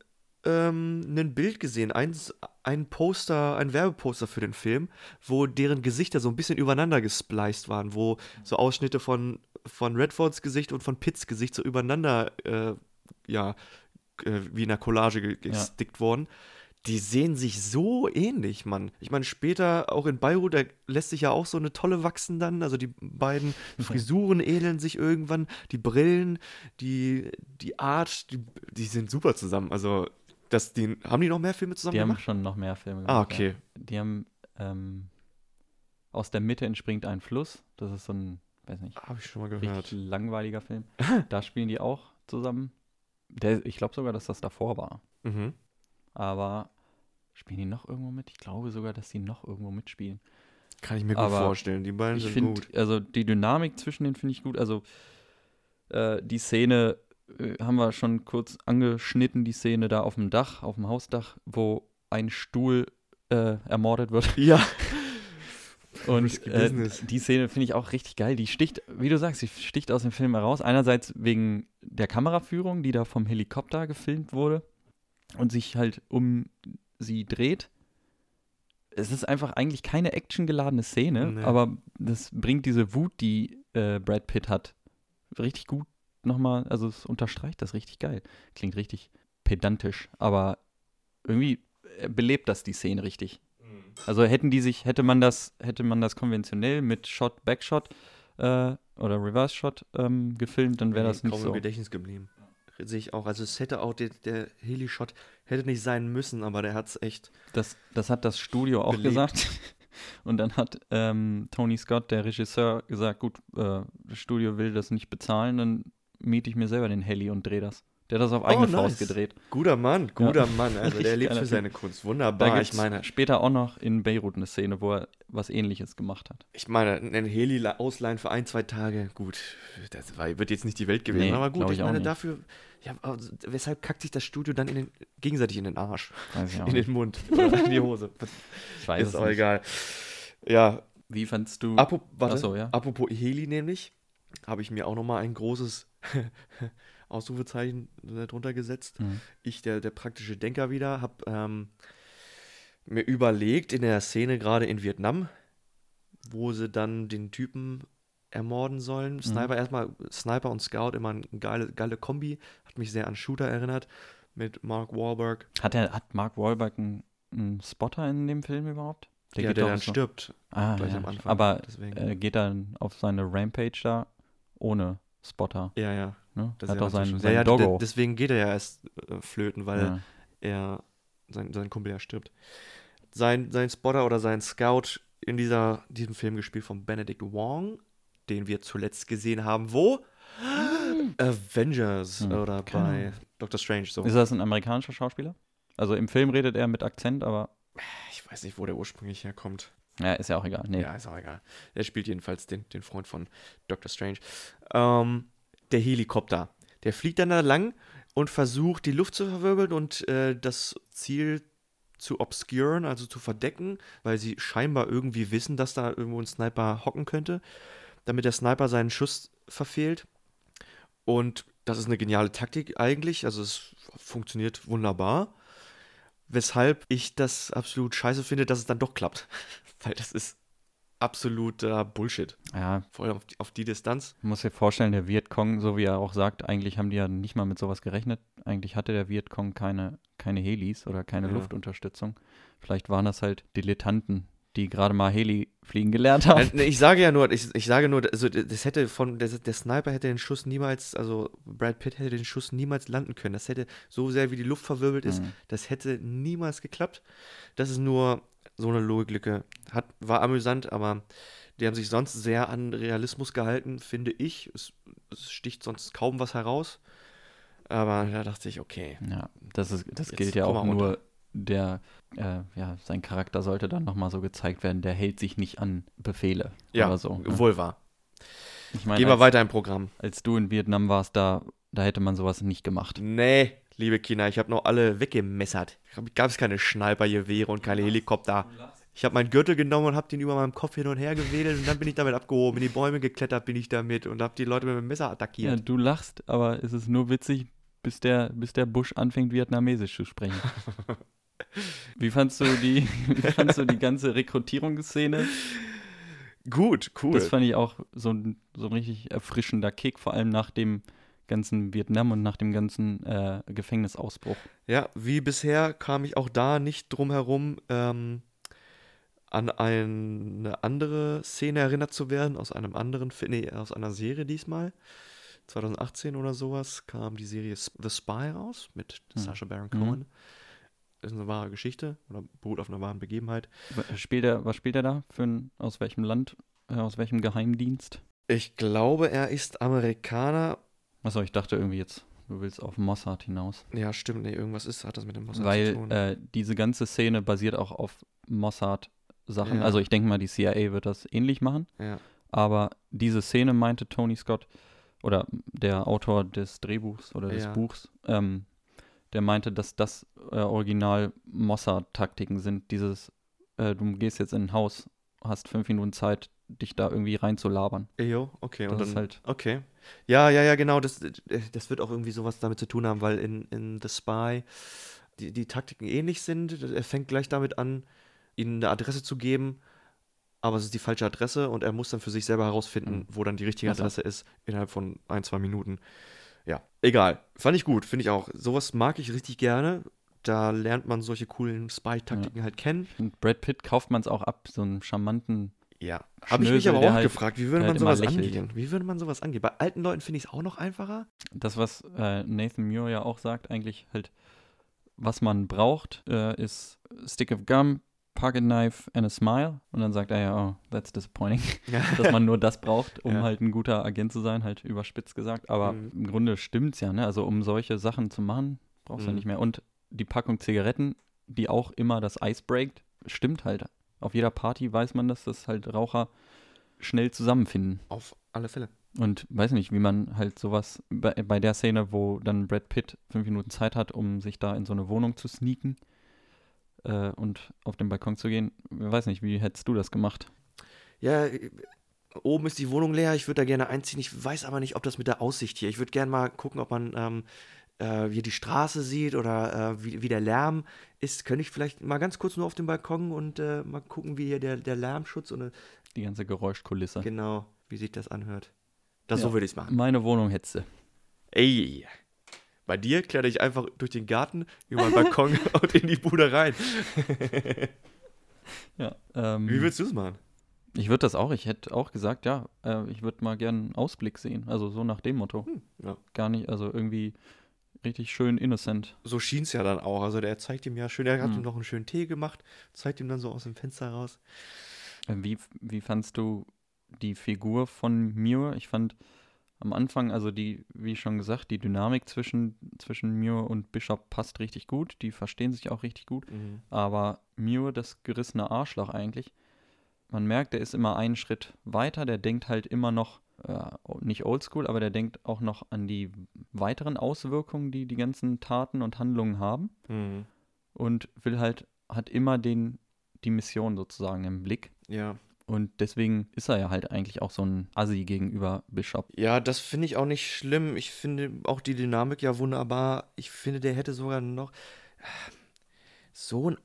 ähm, ein Bild gesehen, eins, ein Poster, ein Werbeposter für den Film, wo deren Gesichter so ein bisschen übereinander gespliced waren, wo so Ausschnitte von, von Redfords Gesicht und von Pitts Gesicht so übereinander, äh, ja, äh, wie in einer Collage ge- Ja. gestickt worden. Die sehen sich so ähnlich, Mann. Ich meine, später auch in Beirut, da lässt sich ja auch so eine tolle wachsen dann. Also die beiden (laughs) Frisuren ähneln sich irgendwann. Die Brillen, die, die Art, die, die sind super zusammen. Also, das, die, haben die noch mehr Filme zusammen Die haben gemacht? schon noch mehr Filme Ah, gemacht. okay. Ja. Die haben ähm, aus der Mitte entspringt ein Fluss. Das ist so ein, weiß nicht, Habe ich schon mal gehört. langweiliger Film. (laughs) da spielen die auch zusammen. Der, ich glaube sogar, dass das davor war. Mhm. Aber spielen die noch irgendwo mit? Ich glaube sogar, dass die noch irgendwo mitspielen. Kann ich mir gut Aber vorstellen. Die beiden Ich sind finde, gut. also die Dynamik zwischen denen finde ich gut. Also äh, die Szene äh, haben wir schon kurz angeschnitten, die Szene da auf dem Dach, auf dem Hausdach, wo ein Stuhl äh, ermordet wird. (laughs) Ja. (laughs) Und äh, die Szene finde ich auch richtig geil. Die sticht, wie du sagst, die sticht aus dem Film heraus. Einerseits wegen der Kameraführung, die da vom Helikopter gefilmt wurde und sich halt um sie dreht. Es ist einfach eigentlich keine actiongeladene Szene, Nee. aber das bringt diese Wut, die äh, Brad Pitt hat, richtig gut nochmal, also es unterstreicht das richtig geil. Klingt richtig pedantisch, aber irgendwie äh, belebt das die Szene richtig. Also hätten die sich, hätte man das, hätte man das konventionell mit Shot, Backshot äh, oder Reverse Shot ähm, gefilmt, dann wäre das Nee, nicht kaum so. im Gedächtnis geblieben. Sehe ich auch. Also es hätte auch, der, der Heli-Shot hätte nicht sein müssen, aber der hat es echt. Das, das hat das Studio auch Belebt. gesagt. (laughs) Und dann hat ähm, Tony Scott, der Regisseur, gesagt, gut, äh, das Studio will das nicht bezahlen, dann miete ich mir selber den Heli und drehe das. Der hat das auf eigene Oh, Faust nice. gedreht. Guter Mann, guter Mann. Also (laughs) der lebt für seine Kunst. Wunderbar. Ich meine, später auch noch in Beirut eine Szene, wo er was ähnliches gemacht hat. ich meine, einen Heli ausleihen für ein, zwei Tage, gut, das war, wird jetzt nicht die Welt gewesen, Nee, aber gut, ich, ich meine, dafür, ja, also, weshalb kackt sich das Studio dann in den, gegenseitig in den Arsch, (laughs) in nicht. den Mund oder in die Hose? (laughs) Ich weiß ist es auch nicht. egal. Ja, Wie fandst du? Apropos, warte, Achso, ja. apropos Heli nämlich, habe ich mir auch nochmal ein großes (laughs) Ausrufezeichen äh, drunter gesetzt. Mhm. Ich, der, der praktische Denker wieder, habe ähm, mir überlegt in der Szene gerade in Vietnam, wo sie dann den Typen ermorden sollen. Sniper erstmal, Sniper und Scout, immer eine geile, geile Kombi, hat mich sehr an Shooter erinnert mit Mark Wahlberg, Hat, er, hat Mark Wahlberg einen, einen Spotter in dem Film überhaupt? ja, geht der dann so- stirbt. Ah, ja. am Anfang, Aber äh, geht dann auf seine Rampage da ohne Spotter. Ja, ja. Ne? Das hat doch seinen, seinen ja, Doggo. de- deswegen geht er ja erst äh, flöten, weil ja. er sein, sein Kumpel ja stirbt. Sein, sein Spotter oder sein Scout in dieser, diesem Film gespielt von Benedict Wong, den wir zuletzt gesehen haben, wo? (gasps) Avengers Hm, oder keine bei. Doctor Strange. So. Ist das ein amerikanischer Schauspieler? Also im Film redet er mit Akzent, aber Ich weiß nicht, wo der ursprünglich herkommt. Ja, ist ja auch egal. Nee. Ja, ist auch egal. Er spielt jedenfalls den, den Freund von Doctor Strange. Ähm, der Helikopter. Der fliegt dann da lang und versucht, die Luft zu verwirbeln und äh, das Ziel zu obscuren, also zu verdecken, weil sie scheinbar irgendwie wissen, dass da irgendwo ein Sniper hocken könnte, damit der Sniper seinen Schuss verfehlt. Und das ist eine geniale Taktik eigentlich. Also es funktioniert wunderbar. Weshalb ich das absolut scheiße finde, dass es dann doch klappt. (laughs) Weil das ist absoluter Bullshit. Ja, Vor allem auf die, auf die Distanz. man muss sich vorstellen, der Vietcong, so wie er auch sagt, eigentlich haben die ja nicht mal mit sowas gerechnet. Eigentlich hatte der Vietcong keine, keine Helis oder keine Ja. Luftunterstützung. Vielleicht waren das halt Dilettanten, die gerade mal Heli fliegen gelernt haben. Nee, ich sage ja nur, ich, ich sage nur, also das hätte von, der, der Sniper hätte den Schuss niemals, also Brad Pitt hätte den Schuss niemals landen können. Das hätte so sehr wie die Luft verwirbelt ist, Mhm. das hätte niemals geklappt. Das ist nur so eine Logiklücke. Hat, war amüsant, aber die haben sich sonst sehr an Realismus gehalten, finde ich. Es, es sticht sonst kaum was heraus. Aber da dachte ich, okay. Ja, das, ist, das gilt ja auch mal runter. Der, äh, ja, sein Charakter sollte dann nochmal so gezeigt werden, der hält sich nicht an Befehle Ja, oder so. ne? wohl wahr. Ich meine, Gehen wir weiter im Programm. als du in Vietnam warst, da, da hätte man sowas nicht gemacht. Nee, liebe Kinder, ich habe noch alle weggemessert. Gab es keine Schneipergewehre und keine Helikopter. Ich habe meinen Gürtel genommen und habe den über meinem Kopf hin und her gewedelt und dann bin ich damit abgehoben. In die Bäume geklettert bin ich damit und habe die Leute mit dem Messer Ja, attackiert. du lachst, aber es ist nur witzig, bis der, bis der Busch anfängt, Vietnamesisch zu sprechen. (laughs) Wie fandst du die, (laughs) wie fandst du die ganze Rekrutierungsszene? Gut, cool. Das fand ich auch so ein, so ein richtig erfrischender Kick, vor allem nach dem ganzen Vietnam und nach dem ganzen äh, Gefängnisausbruch. Ja, wie bisher kam ich auch da nicht drum herum, ähm, an eine andere Szene erinnert zu werden, aus einem anderen, nee, aus einer Serie diesmal. 2018 oder sowas kam die Serie The Spy raus mit Hm. Sacha Baron Mhm. Das ist eine wahre Geschichte oder beruht auf einer wahren Begebenheit. Spielt er, was spielt er da? Für ein, aus welchem Land? Äh, aus welchem Geheimdienst? Ich glaube, er ist Amerikaner. Achso, ich dachte irgendwie jetzt, du willst auf Mossad hinaus. Ja, stimmt, nee, irgendwas ist, hat das mit dem Mossad zu Weil tun. äh, diese ganze Szene basiert auch auf Mossad-Sachen. Ja. Also ich denke mal, die CIA wird das ähnlich machen. ja. Aber diese Szene meinte Tony Scott oder der Autor des Drehbuchs oder des Ja. Buchs, ähm, der meinte, dass das äh, original Mossad-Taktiken sind. Dieses, äh, du gehst jetzt in ein Haus, hast fünf Minuten Zeit, dich da irgendwie reinzulabern. Jo, okay. Und Das ist dann, halt- Okay. Ja, ja, ja, genau. Das, das wird auch irgendwie sowas damit zu tun haben, weil in, in The Spy die, die Taktiken ähnlich sind. Er fängt gleich damit an, ihnen eine Adresse zu geben, aber es ist die falsche Adresse und er muss dann für sich selber herausfinden, Mhm. wo dann die richtige Also. Adresse ist, innerhalb von ein, zwei Minuten. Ja, egal. Fand ich gut, finde ich auch. Sowas mag ich richtig gerne. Da lernt man solche coolen Spy-Taktiken halt kennen. Und Brad Pitt kauft man es auch ab, so einen charmanten. Ja. Habe ich mich aber auch halt- gefragt, wie würde man halt sowas angehen? Wie würde man sowas angehen? Bei alten Leuten finde ich es auch noch einfacher. Das, was äh, Nathan Muir ja auch sagt, eigentlich halt, was man braucht, äh, ist Stick of Gum, Pocket Knife and a Smile. Und dann sagt er ja, oh, that's disappointing, (laughs) dass man nur das braucht, um Ja. halt ein guter Agent zu sein, halt überspitzt gesagt. Aber Mhm. im Grunde stimmt's ja, ne? Also um solche Sachen zu machen, brauchst du ja Mhm. nicht mehr. Und die Packung Zigaretten, die auch immer das Eis breakt, stimmt halt. Auf jeder Party weiß man das, dass halt Raucher schnell zusammenfinden. Auf alle Fälle. Und weiß nicht, wie man halt sowas bei, bei der Szene, wo dann Brad Pitt fünf Minuten Zeit hat, um sich da in so eine Wohnung zu sneaken äh, und auf den Balkon zu gehen. Weiß nicht, wie hättest du das gemacht? Ja, oben ist die Wohnung leer. Ich würde da gerne einziehen. Ich weiß aber nicht, ob das mit der Aussicht hier. Ich würde gerne mal gucken, ob man ähm, äh, wie die Straße sieht oder äh, wie, wie der Lärm ist. Könnte ich vielleicht mal ganz kurz nur auf den Balkon und äh, mal gucken, wie hier der, der Lärmschutz und äh, Die ganze Geräuschkulisse. genau, wie sich das anhört. Das Ja. so würde ich es machen. Meine Wohnung hättest du. Ey. Bei dir kletter ich einfach durch den Garten, über den Balkon (laughs) und in die Bude rein. (laughs) Ja, ähm, Wie willst du es machen? ich würde das auch, ich hätte auch gesagt, ja, äh, ich würde mal gerne einen Ausblick sehen. Also so nach dem Motto. Ja. Gar nicht, also irgendwie richtig schön innocent. So schien es ja dann auch. Also der zeigt ihm ja schön, er hat Hm. ihm noch einen schönen Tee gemacht, zeigt ihm dann so aus dem Fenster raus. Äh, Wie, wie fandst du die Figur von Muir? Ich fand am Anfang, also die, wie schon gesagt, die Dynamik zwischen, zwischen Muir und Bishop passt richtig gut. Die verstehen sich auch richtig gut. Aber Muir, das gerissene Arschloch eigentlich, man merkt, der ist immer einen Schritt weiter. Der denkt halt immer noch, äh, nicht oldschool, aber der denkt auch noch an die weiteren Auswirkungen, die die ganzen Taten und Handlungen haben. Mhm. Und will halt, hat immer den, die Mission sozusagen im Blick. Ja. Und deswegen ist er ja halt eigentlich auch so ein Assi gegenüber Bishop. Ja, das finde ich auch nicht schlimm. Ich finde auch die Dynamik ja wunderbar. Ich finde, der hätte sogar noch so ein,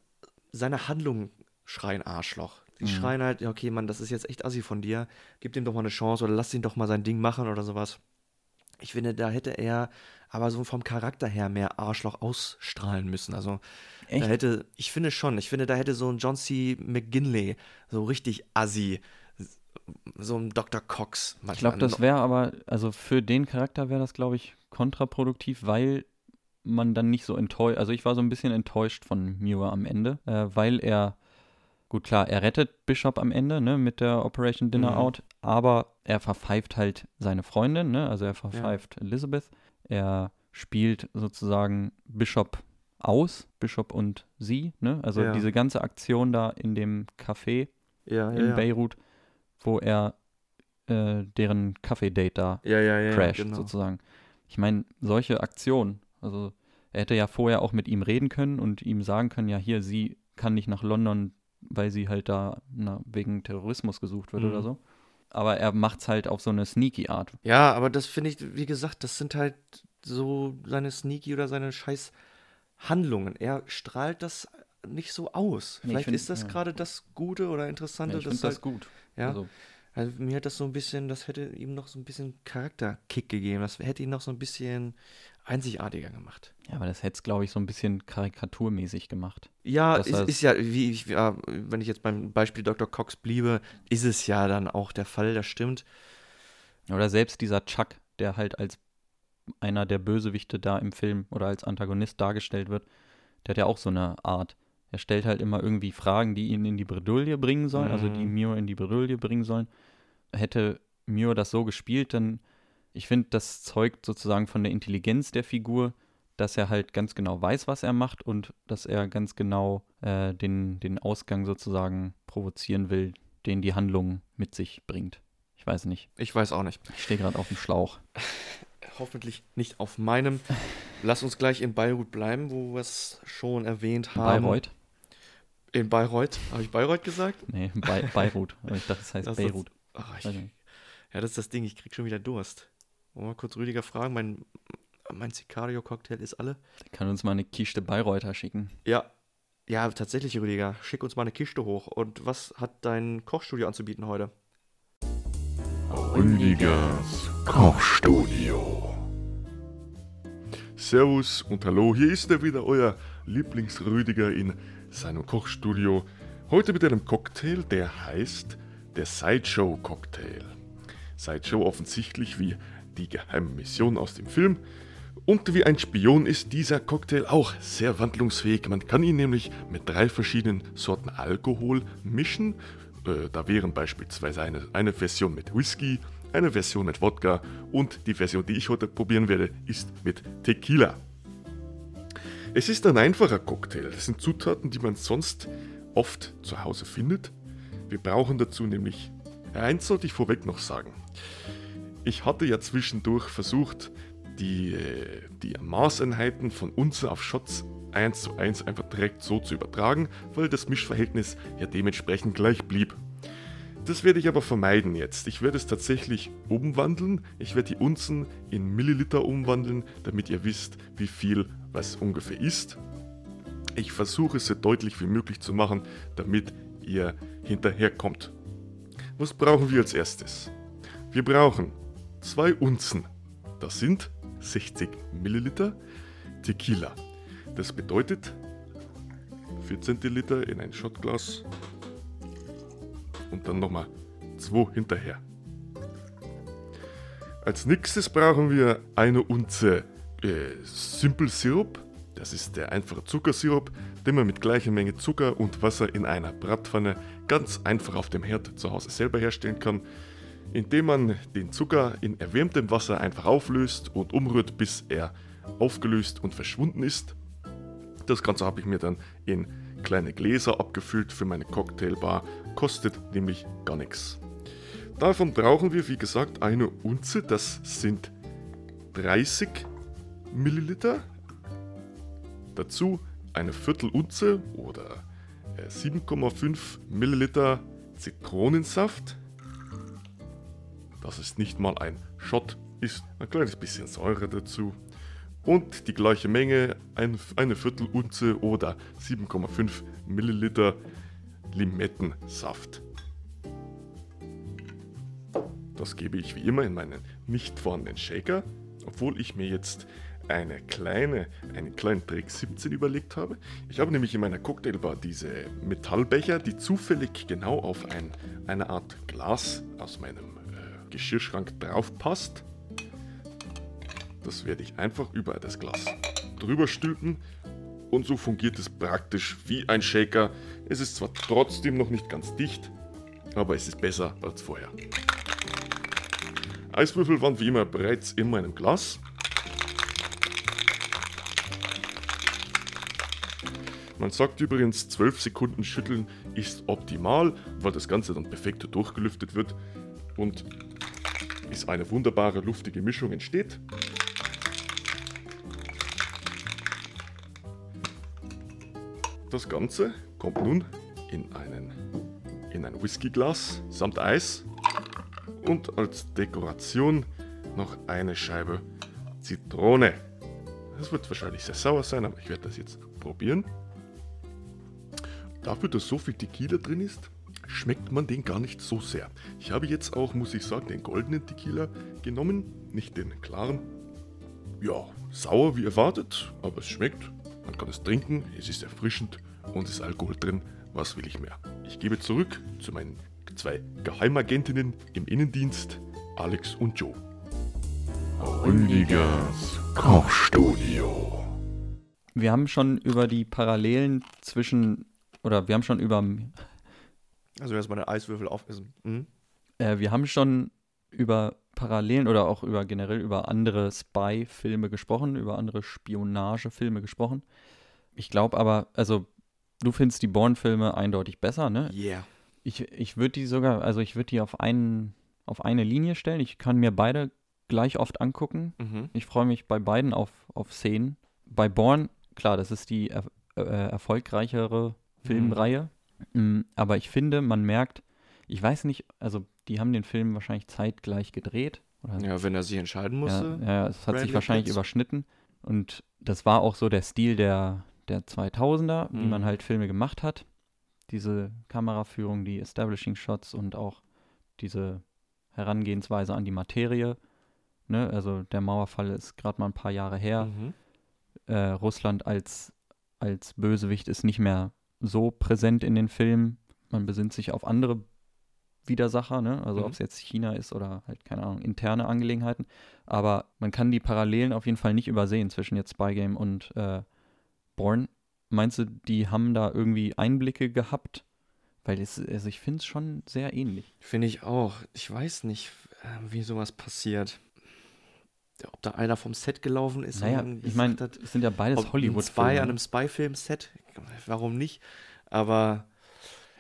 seine Handlungen schreien Arschloch. Die Mhm. schreien halt, ja, okay, Mann, das ist jetzt echt assi von dir. Gib ihm doch mal eine Chance oder lass ihn doch mal sein Ding machen oder sowas. Ich finde, da hätte er aber so vom Charakter her mehr Arschloch ausstrahlen müssen. Also, Echt? da hätte, ich finde schon, ich finde, da hätte so ein John C. McGinley so richtig assi, so ein Dr. Cox manchmal. Ich glaube, das wäre aber, also für den Charakter wäre das, glaube ich, kontraproduktiv, weil man dann nicht so enttäuscht, also ich war so ein bisschen enttäuscht von Muir am Ende, äh, weil er, gut klar, er rettet Bishop am Ende, ne, mit der Operation Dinner Mhm. Out, aber er verpfeift halt seine Freundin, ne, also er verpfeift Elizabeth, er spielt sozusagen Bishop aus, Bishop und sie, ne, also Ja. diese ganze Aktion da in dem Café, ja, in Beirut, wo er äh, deren Kaffee-Date da crasht, genau. sozusagen. Ich meine, solche Aktionen, also er hätte ja vorher auch mit ihm reden können und ihm sagen können, ja, hier, sie kann nicht nach London, weil sie halt da na, wegen Terrorismus gesucht wird Mhm. oder so. Aber er macht's halt auf so eine sneaky Art. Ja, aber das finde ich, wie gesagt, das sind halt so seine Sneaky oder seine scheiß Handlungen. Er strahlt das nicht so aus. Nee, ich Vielleicht find- ist das ja. gerade das Gute oder Interessante. Ja, ich finde das halt, gut. Ja, Also, also mir hat das so ein bisschen, das hätte ihm noch so ein bisschen Charakterkick gegeben. Das hätte ihn noch so ein bisschen einzigartiger gemacht. ja, aber das hätte es, glaube ich, so ein bisschen karikaturmäßig gemacht. Ja, Das ist, ist ja, wie ich, ja, wenn ich jetzt beim Beispiel Dr. Cox bliebe, ist es ja dann auch der Fall, das stimmt. Oder selbst dieser Chuck, der halt als einer der Bösewichte da im Film oder als Antagonist dargestellt wird, der hat ja auch so eine Art. Er stellt halt immer irgendwie Fragen, die ihn in die Bredouille bringen sollen, also die Mhm. Mio in die Bredouille bringen sollen. Hätte Mio das so gespielt, dann, ich finde, das zeugt sozusagen von der Intelligenz der Figur, dass er halt ganz genau weiß, was er macht und dass er ganz genau äh, den, den Ausgang sozusagen provozieren will, den die Handlung mit sich bringt. Ich weiß nicht. Ich weiß auch nicht. Ich stehe gerade auf dem Schlauch. (laughs) Hoffentlich nicht auf meinem. Lass uns gleich in Beirut bleiben, wo wir es schon erwähnt haben. Bayreuth? In Bayreuth. Habe ich Bayreuth gesagt? Nee, Be Beirut. Aber ich dachte, es heißt Das ist- Beirut. Ach, ich, Weiß nicht. ja, das ist das Ding. Ich krieg schon wieder Durst. Wollen wir mal kurz Rüdiger fragen? Mein, mein Sicario-Cocktail ist alle. Der kann uns mal eine Kiste Bayreuther schicken. Ja. Ja, tatsächlich, Rüdiger. Schick uns mal eine Kiste hoch. Und was hat dein Kochstudio anzubieten heute? Rüdigers Kochstudio. Servus und hallo, hier ist er wieder, euer Lieblingsrüdiger in seinem Kochstudio. Heute mit einem Cocktail, der heißt der Sideshow Cocktail. Sideshow offensichtlich wie die geheime Mission aus dem Film. Und wie ein Spion ist dieser Cocktail auch sehr wandlungsfähig. Man kann ihn nämlich mit drei verschiedenen Sorten Alkohol mischen. Äh, da wären beispielsweise eine, eine Version mit Whisky, eine Version mit Wodka und die Version, die ich heute probieren werde, ist mit Tequila. Es ist ein einfacher Cocktail. Das sind Zutaten, die man sonst oft zu Hause findet. Wir brauchen dazu nämlich, eins sollte ich vorweg noch sagen. Ich hatte ja zwischendurch versucht, die, äh, die Maßeinheiten von Unze auf Shots 1 zu 1 einfach direkt so zu übertragen, weil das Mischverhältnis ja dementsprechend gleich blieb. Das werde ich aber vermeiden jetzt. Ich werde es tatsächlich umwandeln. Ich werde die Unzen in Milliliter umwandeln, damit ihr wisst, wie viel was ungefähr ist. Ich versuche es so deutlich wie möglich zu machen, damit ihr hinterherkommt. Was brauchen wir als erstes? Wir brauchen zwei Unzen. Das sind 60 Milliliter Tequila. Das bedeutet 4 Zentiliter in ein Shotglas und dann nochmal 2 hinterher. Als nächstes brauchen wir eine Unze äh, Simple Syrup. Das ist der einfache Zuckersirup, den man mit gleicher Menge Zucker und Wasser in einer Bratpfanne ganz einfach auf dem Herd zu Hause selber herstellen kann, indem man den Zucker in erwärmtem Wasser einfach auflöst und umrührt, bis er aufgelöst und verschwunden ist. Das Ganze habe ich mir dann in kleine Gläser abgefüllt für meine Cocktailbar, kostet nämlich gar nichts. Davon brauchen wir, wie gesagt, eine Unze, das sind 30 Milliliter. Dazu eine Viertelunze oder äh, 7,5 Milliliter Zitronensaft. Das ist nicht mal ein Shot, ist ein kleines bisschen Säure dazu. Und die gleiche Menge, ein, eine Viertelunze oder 7,5 Milliliter Limettensaft. Das gebe ich wie immer in meinen nicht vorhandenen Shaker, obwohl ich mir jetzt eine kleine, einen kleinen Trick 17 überlegt habe. Ich habe nämlich in meiner Cocktailbar diese Metallbecher, die zufällig genau auf ein, eine Art Glas aus meinem Geschirrschrank drauf passt. Das werde ich einfach über das Glas drüber stülpen und so fungiert es praktisch wie ein Shaker. Es ist zwar trotzdem noch nicht ganz dicht, aber es ist besser als vorher. Eiswürfel waren wie immer bereits in meinem Glas. Man sagt übrigens, 12 Sekunden schütteln ist optimal, weil das Ganze dann perfekt durchgelüftet wird und ist eine wunderbare luftige Mischung entsteht. Das Ganze kommt nun in, einen, in ein Whiskyglas samt Eis und als Dekoration noch eine Scheibe Zitrone. Das wird wahrscheinlich sehr sauer sein, aber ich werde das jetzt probieren. Dafür, dass so viel Tequila drin ist, schmeckt man den gar nicht so sehr. Ich habe jetzt auch, muss ich sagen, den goldenen Tequila genommen, nicht den klaren. Ja, sauer wie erwartet, aber es schmeckt. Man kann es trinken, es ist erfrischend und es ist Alkohol drin. Was will ich mehr? Ich gebe zurück zu meinen zwei Geheimagentinnen im Innendienst, Alex und Joe. Rüdigers Kochstudio. Wir haben schon über die Parallelen zwischen, oder wir haben schon über, Also erstmal den Eiswürfel aufessen. Mhm. äh, wir haben schon über Parallelen oder auch über generell über andere Spy-Filme gesprochen, über andere Spionagefilme gesprochen. Ich glaube aber, also du findest die Bourne-Filme eindeutig besser, ne? Yeah. Ich, ich würde die sogar, also ich würde die auf einen, auf eine Linie stellen. Ich kann mir beide gleich oft angucken. Mhm. Ich freue mich bei beiden auf, auf Szenen. Bei Born, klar, das ist die er, äh, erfolgreichere Filmreihe. Mm, Aber ich finde, man merkt, ich weiß nicht, also die haben den Film wahrscheinlich zeitgleich gedreht. Oder Ja, wenn er sich entscheiden ja, musste. ja, es hat sich Bradley wahrscheinlich Pitts. überschnitten. Und das war auch so der Stil der, der 2000er, wie Mhm. man halt Filme gemacht hat. Diese Kameraführung, die Establishing Shots und auch diese Herangehensweise an die Materie. Ne? Also der Mauerfall ist gerade mal ein paar Jahre her. Mhm. Äh, Russland als, als Bösewicht ist nicht mehr so präsent in den Filmen. Man besinnt sich auf andere Widersacher, ne? also Mhm. ob es jetzt China ist oder halt, keine Ahnung, interne Angelegenheiten. Aber man kann die Parallelen auf jeden Fall nicht übersehen zwischen jetzt Spy Game und äh, Bourne. Meinst du, die haben da irgendwie Einblicke gehabt? Weil es, also ich finde es schon sehr ähnlich. Finde ich auch. Ich weiß nicht, äh, wie sowas passiert. Ob da einer vom Set gelaufen ist. Naja, ich meine, es sind ja beides Hollywood-Filme. Spy an einem Spy-Film-Set. Warum nicht? Aber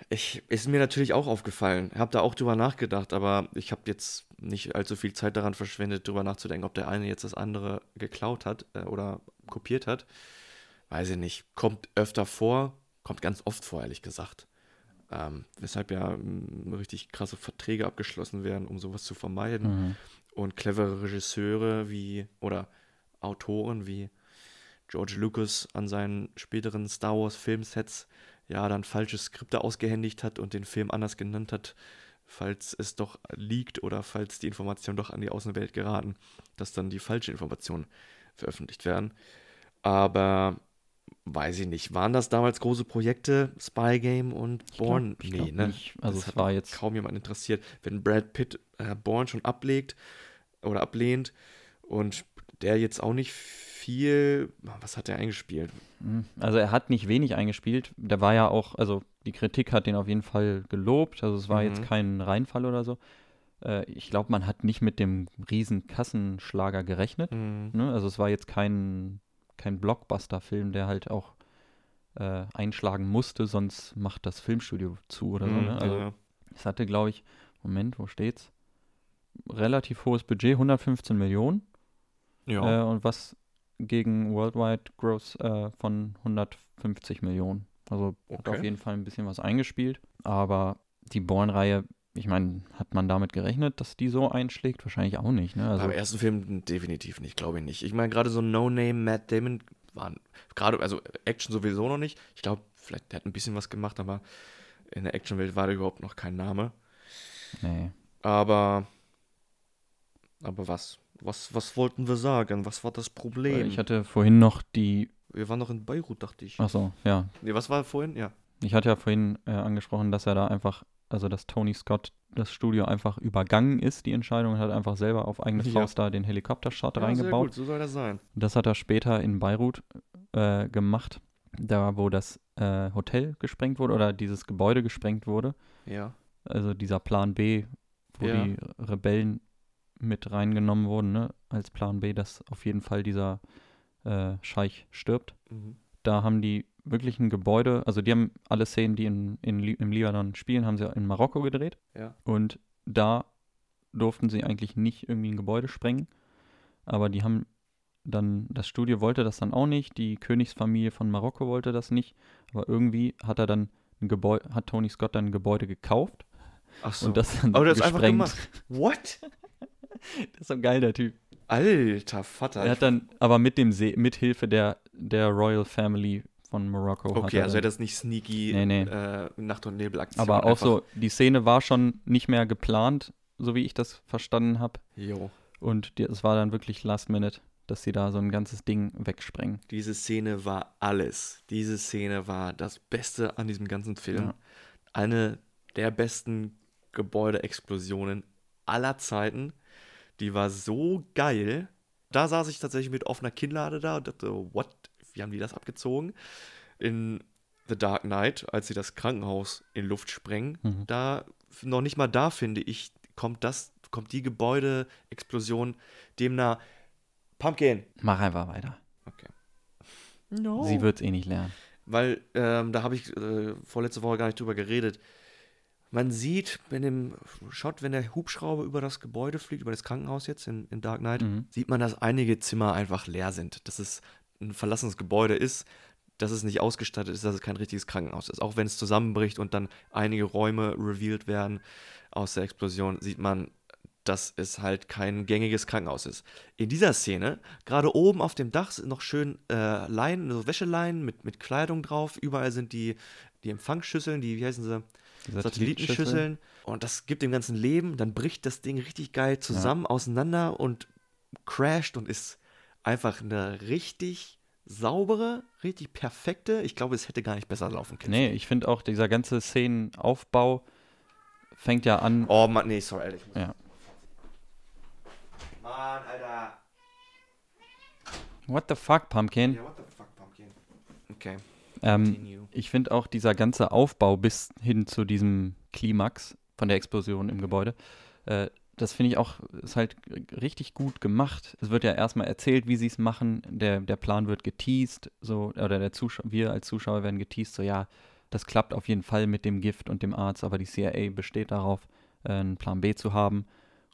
ich, ist mir natürlich auch aufgefallen. Habe da auch drüber nachgedacht, aber ich habe jetzt nicht allzu viel Zeit daran verschwendet, drüber nachzudenken, ob der eine jetzt das andere geklaut hat äh, oder kopiert hat. Weiß ich nicht. Kommt öfter vor, kommt ganz oft vor, ehrlich gesagt. Ähm, weshalb ja mm, richtig krasse Verträge abgeschlossen werden, um sowas zu vermeiden. Mhm. Und clevere Regisseure wie oder Autoren wie George Lucas an seinen späteren Star Wars Filmsets ja dann falsche Skripte ausgehändigt hat und den Film anders genannt hat, falls es doch liegt oder falls die Informationen doch an die Außenwelt geraten, dass dann die falschen Informationen veröffentlicht werden. Aber weiß ich nicht, waren das damals große Projekte, Spy Game und Ich glaub- ich glaub ne? nicht. Also das es hat war jetzt- kaum jemand interessiert. Wenn Brad Pitt äh, Bourne schon ablegt oder ablehnt und der jetzt auch nicht viel, was hat er eingespielt? Mhm. Also er hat nicht wenig eingespielt. Der war ja auch, also die Kritik hat den auf jeden Fall gelobt. Also es war jetzt Mhm. kein Reinfall oder so. Äh, ich glaube, man hat nicht mit dem riesen Kassenschlager gerechnet. Mhm. Ne? Also es war jetzt kein, kein Blockbuster-Film, der halt auch äh, einschlagen musste, sonst macht das Filmstudio zu oder so. Mhm, Ne? Also ja. es hatte, glaube ich, Moment, wo steht's? Relativ hohes Budget, 115 Millionen. ja. Äh, und was gegen Worldwide Gross äh, von 150 Millionen. Also hat Okay. auf jeden Fall ein bisschen was eingespielt. Aber die Bourne-Reihe, ich meine, hat man damit gerechnet, dass die so einschlägt? Wahrscheinlich auch nicht. Ne? Also, Beim ersten Film definitiv nicht, glaube ich nicht. Ich meine, gerade so No-Name Matt Damon waren gerade, also Action sowieso noch nicht. Ich glaube, vielleicht der hat ein bisschen was gemacht, aber in der Actionwelt war der überhaupt noch kein Name. nee. Aber, aber was? Was, was wollten wir sagen? Was war das Problem? Ich hatte vorhin noch die, wir waren noch in Beirut, dachte ich. achso, ja. Nee, was war vorhin? Ja. Ich hatte ja vorhin äh, angesprochen, dass er da einfach, also dass Tony Scott das Studio einfach übergangen ist, die Entscheidung, und hat einfach selber auf eigene Ja. Faust da den Helikoptershot ja, sehr reingebaut. gut, so soll das sein. Das hat er später in Beirut äh, gemacht, da wo das äh, Hotel gesprengt wurde oder dieses Gebäude gesprengt wurde. Ja. Also dieser Plan B, wo Ja. die Rebellen mit reingenommen wurden, ne? als Plan B, dass auf jeden Fall dieser äh, Scheich stirbt. Mhm. Da haben die wirklich ein Gebäude, also die haben alle Szenen, die in, in, im Libanon spielen, haben sie in Marokko gedreht. Ja. Und da durften sie eigentlich nicht irgendwie ein Gebäude sprengen. Aber die haben dann, das Studio wollte das dann auch nicht, die Königsfamilie von Marokko wollte das nicht. Aber irgendwie hat er dann ein Gebäude, hat Tony Scott dann ein Gebäude gekauft Ach so. und das dann Aber das einfach gesprengt. gemacht. What? (laughs) (laughs) Das ist so geil, der Typ. Alter Vater. Er hat dann, aber mit dem See, mit Hilfe der, der Royal Family von Marokko. hat okay, also er das nicht sneaky Nee, nee. Äh, Nacht- und Nebelaktion. aber auch einfach- so, die Szene war schon nicht mehr geplant, so wie ich das verstanden habe. Jo. Und es war dann wirklich Last Minute, dass sie da so ein ganzes Ding wegsprengen. Diese Szene war alles. Diese Szene war das Beste an diesem ganzen Film. Ja. Eine der besten Gebäudeexplosionen aller Zeiten. Die war so geil. Da saß ich tatsächlich mit offener Kinnlade da und dachte, what? Wie haben die das abgezogen? In The Dark Knight, als sie das Krankenhaus in Luft sprengen, Mhm. da, noch nicht mal da, finde ich, kommt das, kommt die Gebäudeexplosion dem nah. Pumpkin. Mach einfach weiter. Okay. Sie wird es eh nicht lernen. Weil ähm, da habe ich äh, vorletzte Woche gar nicht drüber geredet. Man sieht in dem Shot, wenn der Hubschrauber über das Gebäude fliegt, über das Krankenhaus jetzt in, in Dark Knight, Mhm. sieht man, dass einige Zimmer einfach leer sind. Dass es ein verlassenes Gebäude ist, dass es nicht ausgestattet ist, dass es kein richtiges Krankenhaus ist. Auch wenn es zusammenbricht und dann einige Räume revealed werden aus der Explosion, sieht man, dass es halt kein gängiges Krankenhaus ist. In dieser Szene, gerade oben auf dem Dach sind noch schön äh, Leinen, so Wäscheleinen mit, mit Kleidung drauf. Überall sind die, die Empfangsschüsseln, die, wie heißen sie? Satellitenschüsseln. Und das gibt dem ganzen Leben. Dann bricht das Ding richtig geil zusammen, auseinander und crasht und ist einfach eine richtig saubere, richtig perfekte. Ich glaube, es hätte gar nicht besser laufen können. Nee, ich finde auch, dieser ganze Szenenaufbau fängt ja an. Oh Mann, nee, sorry, ehrlich. Ja. Mann, Alter. What the fuck, Pumpkin? Ja, what the fuck, Pumpkin. Okay. Ähm, ich finde auch dieser ganze Aufbau bis hin zu diesem Klimax von der Explosion im Gebäude, äh, das finde ich auch, ist halt richtig gut gemacht. Es wird ja erstmal erzählt, wie sie es machen. Der, der Plan wird geteased, so, oder der Zuschauer, wir als Zuschauer werden geteased, so ja, das klappt auf jeden Fall mit dem Gift und dem Arzt, aber die CIA besteht darauf, äh, einen Plan B zu haben.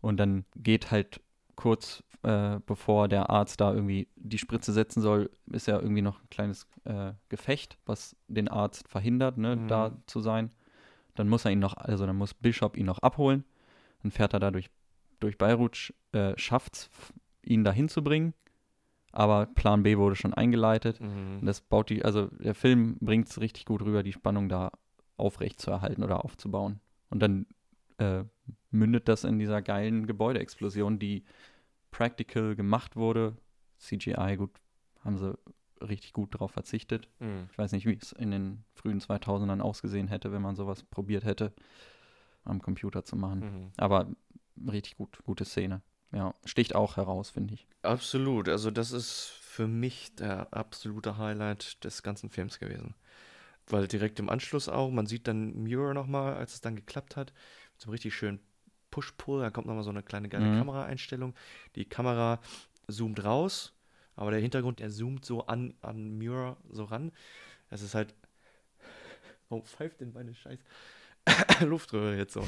Und dann geht halt kurz äh, bevor der Arzt da irgendwie die Spritze setzen soll, ist ja irgendwie noch ein kleines äh, Gefecht, was den Arzt verhindert, ne, Mhm. da zu sein. Dann muss er ihn noch, also dann muss Bishop ihn noch abholen. Dann fährt er da durch, durch Beirut, äh, schafft's, f- ihn dahin zu bringen. Aber Plan B wurde schon eingeleitet. Mhm. Und das baut die, also der Film bringt es richtig gut rüber, die Spannung da aufrecht zu erhalten oder aufzubauen. Und dann äh, mündet das in dieser geilen Gebäudeexplosion, die practical gemacht wurde. CGI, gut, haben sie richtig gut drauf verzichtet. Mhm. Ich weiß nicht, wie es in den frühen 2000ern ausgesehen hätte, wenn man sowas probiert hätte, am Computer zu machen. Mhm. Aber richtig gut, gute Szene. Ja, sticht auch heraus, finde ich. Absolut. Also, das ist für mich der absolute Highlight des ganzen Films gewesen. Weil direkt im Anschluss auch, man sieht dann Mirror nochmal, als es dann geklappt hat, mit so einem richtig schönen Push-Pull, da kommt nochmal so eine kleine geile Mhm. Kameraeinstellung. Die Kamera zoomt raus, aber der Hintergrund, der zoomt so an, an Mirror so ran. Das ist halt. (laughs) Warum pfeift denn meine scheiß (coughs) Luftröhre jetzt so?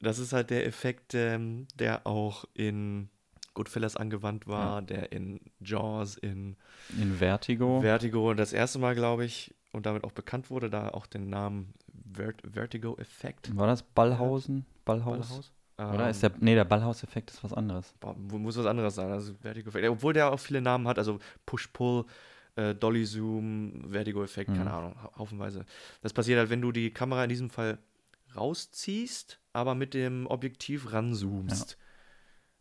Das ist halt der Effekt, ähm, der auch in Goodfellas angewandt war, der in Jaws, in In Vertigo. Vertigo das erste Mal, glaube ich, und damit auch bekannt wurde, da auch den Namen Vert Vertigo-Effekt. War das Ballhausen? Ballhaus? Oder ist der, nee, der Ballhaus-Effekt ist was anderes. Boah, muss was anderes sein. Also Vertigo-Effekt. Obwohl der auch viele Namen hat, also Push-Pull, äh, Dolly-Zoom, Vertigo-Effekt, Mhm. keine Ahnung, hau- haufenweise. Das passiert halt, wenn du die Kamera in diesem Fall rausziehst, aber mit dem Objektiv ranzoomst. Das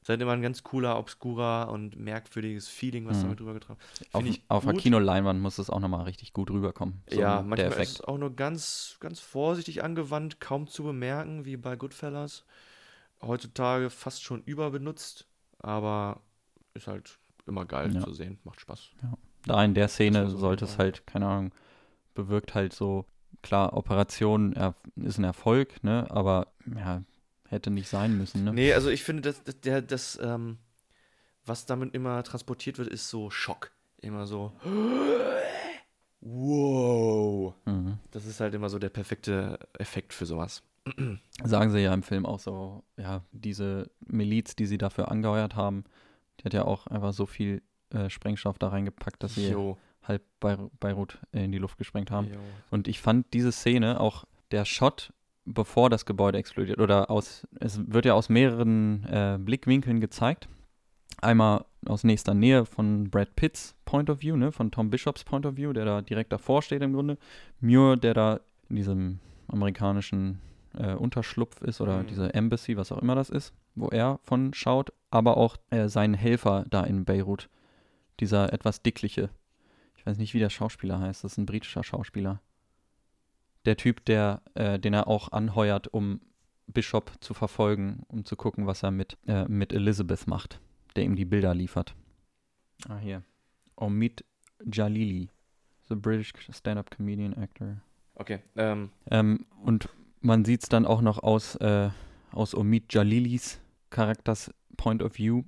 ist halt immer ein ganz cooler, obskurer und merkwürdiges Feeling, was Mhm. damit drüber getragen wird. Auf, ich auf einer gut. Kinoleinwand muss es auch nochmal richtig gut rüberkommen. so ja, der manchmal ist Effekt. es auch nur ganz, ganz vorsichtig angewandt, kaum zu bemerken, wie bei Goodfellas. Heutzutage fast schon überbenutzt, aber ist halt immer geil Ja. zu sehen, macht Spaß. Da in der Szene so sollte es halt, keine Ahnung, bewirkt halt so, klar, Operation er, ist ein Erfolg, ne, aber ja, hätte nicht sein müssen, ne? Nee, also ich finde, dass, dass der, das, ähm, was damit immer transportiert wird, ist so Schock. Immer so. Wow. Mhm. Das ist halt immer so der perfekte Effekt für sowas. Sagen sie ja im Film auch so, ja, diese Miliz, die sie dafür angeheuert haben, die hat ja auch einfach so viel äh, Sprengstoff da reingepackt, dass sie Jo. halb Beir Beirut in die Luft gesprengt haben. Jo. Und ich fand diese Szene, auch der Shot, bevor das Gebäude explodiert, oder aus, es wird ja aus mehreren äh, Blickwinkeln gezeigt. Einmal aus nächster Nähe von Brad Pitts Point of View, ne, von Tom Bishops Point of View, der da direkt davor steht im Grunde. Muir, der da in diesem amerikanischen äh, Unterschlupf ist oder Mhm. diese Embassy, was auch immer das ist, wo er von schaut, aber auch äh, sein Helfer da in Beirut, dieser etwas dickliche. Ich weiß nicht, wie der Schauspieler heißt, das ist ein britischer Schauspieler der Typ, der, äh, den er auch anheuert, um Bishop zu verfolgen, um zu gucken, was er mit, äh, mit Elizabeth macht, der ihm die Bilder liefert. Ah, hier. Omid Jalili, the British stand-up comedian actor. Okay. Ähm, Ähm, und man sieht es dann auch noch aus, äh, aus Omid Jalilis Charakters Point of View.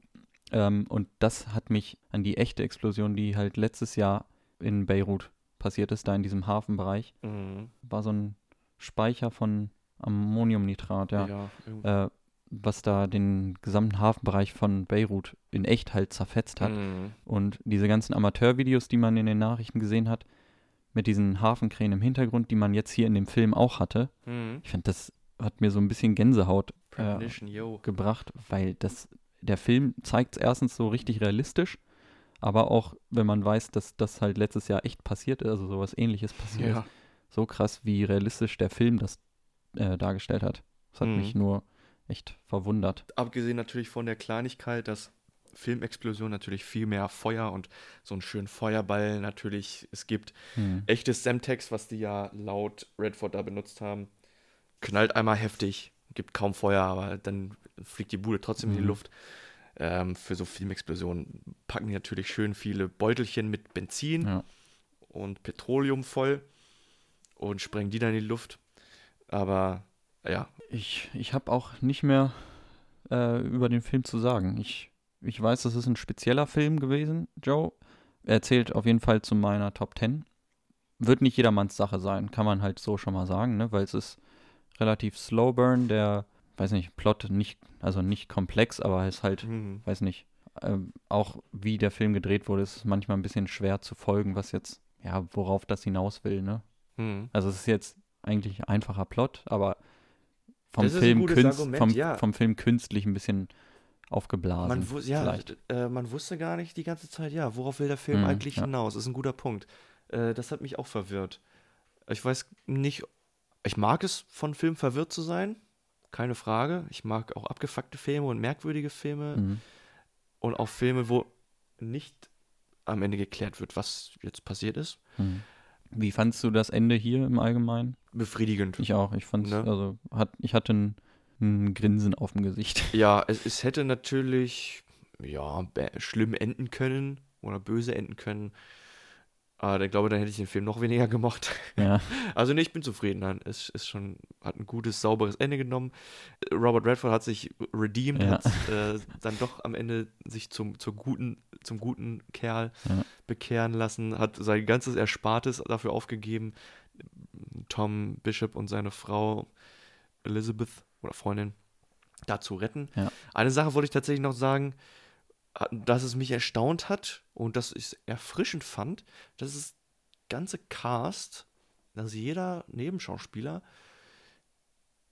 Ähm, und das hat mich an die echte Explosion, die halt letztes Jahr in Beirut passiert ist, da in diesem Hafenbereich, mhm. war so ein Speicher von Ammoniumnitrat, ja, ja äh, was da den gesamten Hafenbereich von Beirut in echt halt zerfetzt hat. Mhm. Und diese ganzen Amateurvideos, die man in den Nachrichten gesehen hat, mit diesen Hafenkränen im Hintergrund, die man jetzt hier in dem Film auch hatte, Mhm. ich finde, das hat mir so ein bisschen Gänsehaut äh, gebracht, weil das, der Film zeigt es erstens so richtig realistisch, aber auch, wenn man weiß, dass das halt letztes Jahr echt passiert ist, also sowas ähnliches passiert ist, Ja. so krass, wie realistisch der Film das äh, dargestellt hat. Das hat Mhm. mich nur echt verwundert. Abgesehen natürlich von der Kleinigkeit, dass Filmexplosion natürlich viel mehr Feuer und so einen schönen Feuerball natürlich es gibt. Hm. Echtes Semtex, was die ja laut Redford da benutzt haben, knallt einmal heftig, gibt kaum Feuer, aber dann fliegt die Bude trotzdem in die Mhm. Luft. Ähm, für so Filmexplosionen packen die natürlich schön viele Beutelchen mit Benzin Ja. und Petroleum voll und sprengen die dann in die Luft. Aber ja, Ich, ich habe auch nicht mehr äh, über den Film zu sagen. Ich, ich weiß, das ist ein spezieller Film gewesen, Joe. Er zählt auf jeden Fall zu meiner Top 10. Wird nicht jedermanns Sache sein, kann man halt so schon mal sagen, ne? weil es ist relativ slow burn, der, weiß nicht, Plot nicht, also nicht komplex, aber ist halt, hm, weiß nicht, ähm, auch wie der Film gedreht wurde, ist es manchmal ein bisschen schwer zu folgen, was jetzt, ja, worauf das hinaus will, ne? hm. Also es ist jetzt eigentlich einfacher Plot, aber vom, Film, künst, Argument, vom, ja. vom Film künstlich ein bisschen aufgeblasen. Man, wus ja, äh, man wusste gar nicht die ganze Zeit, ja, worauf will der Film Mhm, eigentlich ja. hinaus? Ist ein guter Punkt. Äh, das hat mich auch verwirrt. Ich weiß nicht, ich mag es, von Filmen verwirrt zu sein, keine Frage. Ich mag auch abgefuckte Filme und merkwürdige Filme Mhm. und auch Filme, wo nicht am Ende geklärt wird, was jetzt passiert ist. Mhm. Wie fandst du das Ende hier im Allgemeinen? Befriedigend. Ich auch. Ich fand Ne? also hat, ich hatte ein, ein Grinsen auf dem Gesicht. (laughs) Ja, es, es hätte natürlich ja, schlimm enden können oder böse enden können. Aber ich glaube, dann hätte ich den Film noch weniger gemocht. ja. (laughs) Also nee, ich bin zufrieden. Nein, es ist schon, hat ein gutes, sauberes Ende genommen. Robert Redford hat sich redeemed, Ja. hat äh, dann doch am Ende sich zum, zum, guten, zum guten Kerl Ja. bekehren lassen, hat sein ganzes Erspartes dafür aufgegeben, Tom Bishop und seine Frau Elizabeth oder Freundin da zu retten. Eine Sache wollte ich tatsächlich noch sagen, dass es mich erstaunt hat und dass ich es erfrischend fand, dass das ganze Cast, dass jeder Nebenschauspieler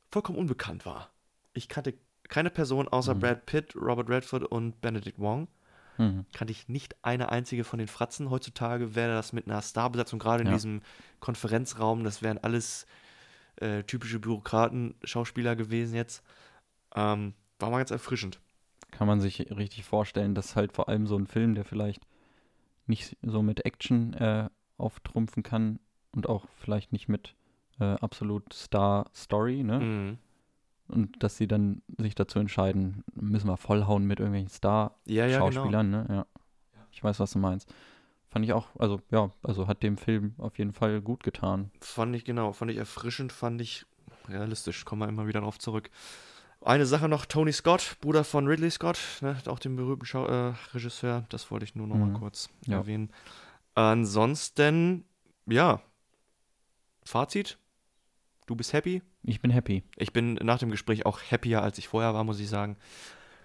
vollkommen unbekannt war. Ich kannte keine Person außer Mhm. Brad Pitt, Robert Redford und Benedict Wong. Mhm. Kannte ich nicht eine einzige von den Fratzen. Heutzutage wäre das mit einer Starbesetzung, gerade in Ja. diesem Konferenzraum, das wären alles äh, typische Bürokraten, Schauspieler gewesen jetzt. Ähm, war mal ganz erfrischend. Kann man sich richtig vorstellen, dass halt vor allem so ein Film, der vielleicht nicht so mit Action äh, auftrumpfen kann und auch vielleicht nicht mit äh, absolut Star-Story, ne? Mhm. Und dass sie dann sich dazu entscheiden, müssen wir vollhauen mit irgendwelchen Ja, ja, genau. Star-Schauspielern, ne? Ja. Ich weiß, was du meinst. Fand ich auch, also ja, also hat dem Film auf jeden Fall gut getan. Fand ich, genau, fand ich erfrischend, fand ich realistisch. Kommen wir immer wieder darauf zurück. Eine Sache noch, Tony Scott, Bruder von Ridley Scott, ne, auch dem berühmten Schau äh, Regisseur, das wollte ich nur noch mal Mhm. kurz Ja. erwähnen. Ansonsten, ja, Fazit, du bist happy. Ich bin happy. Ich bin nach dem Gespräch auch happier, als ich vorher war, muss ich sagen.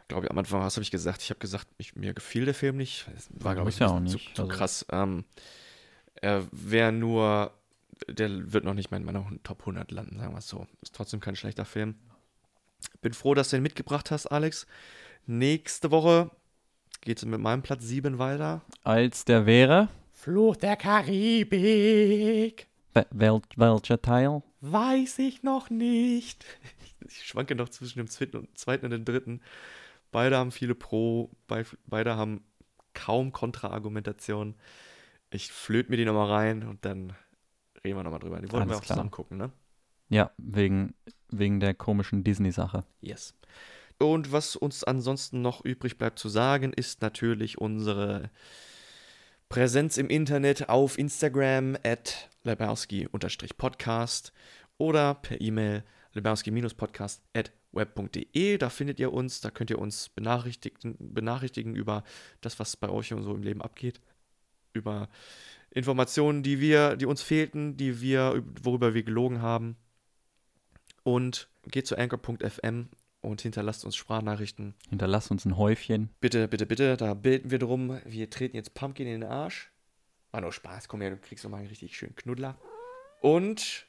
Ich glaube, am Anfang, was habe ich gesagt? Ich habe gesagt, ich, mir gefiel der Film nicht. Das war, glaube ich, ja auch nicht, zu, zu also- krass. Ähm, er wäre nur, der wird noch nicht mal in meiner Top 100 landen, sagen wir es so. Ist trotzdem kein schlechter Film. Bin froh, dass du ihn mitgebracht hast, Alex. Nächste Woche geht es mit meinem Platz 7 weiter. Als der wäre, Fluch der Karibik. Wel wel welcher Teil? Weiß ich noch nicht. (laughs) Ich schwanke noch zwischen dem zweiten und, zweiten und dem dritten. Beide haben viele Pro, bei, beide haben kaum Kontra-Argumentation. Ich flöte mir die nochmal rein und dann reden wir nochmal drüber. Die wollen Alles wir auch klar. zusammen gucken, ne? Ja, wegen, wegen der komischen Disney-Sache. Yes. Und was uns ansonsten noch übrig bleibt zu sagen, ist natürlich unsere Präsenz im Internet auf Instagram at lebarski-podcast oder per E-Mail lebarski-podcast at web.de. Da findet ihr uns, da könnt ihr uns benachrichtigen, benachrichtigen über das, was bei euch und so im Leben abgeht. Über Informationen, die wir, die uns fehlten, die wir, worüber wir gelogen haben. Und geht zu anchor.fm und hinterlasst uns Sprachnachrichten. Hinterlasst uns ein Häufchen. Bitte, bitte, bitte, da beten wir drum. Wir treten jetzt Pumpkin in den Arsch. War nur Spaß, komm her, du kriegst noch mal einen richtig schönen Knuddler. Und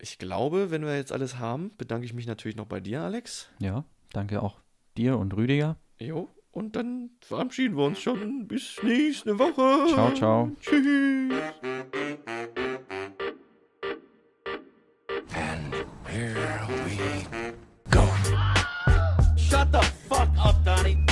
Ich glaube, wenn wir jetzt alles haben, bedanke ich mich natürlich noch bei dir, Alex. Ja, danke auch dir und Rüdiger. Jo, und dann verabschieden wir uns schon. Bis nächste Woche. Ciao, ciao. Tschüss.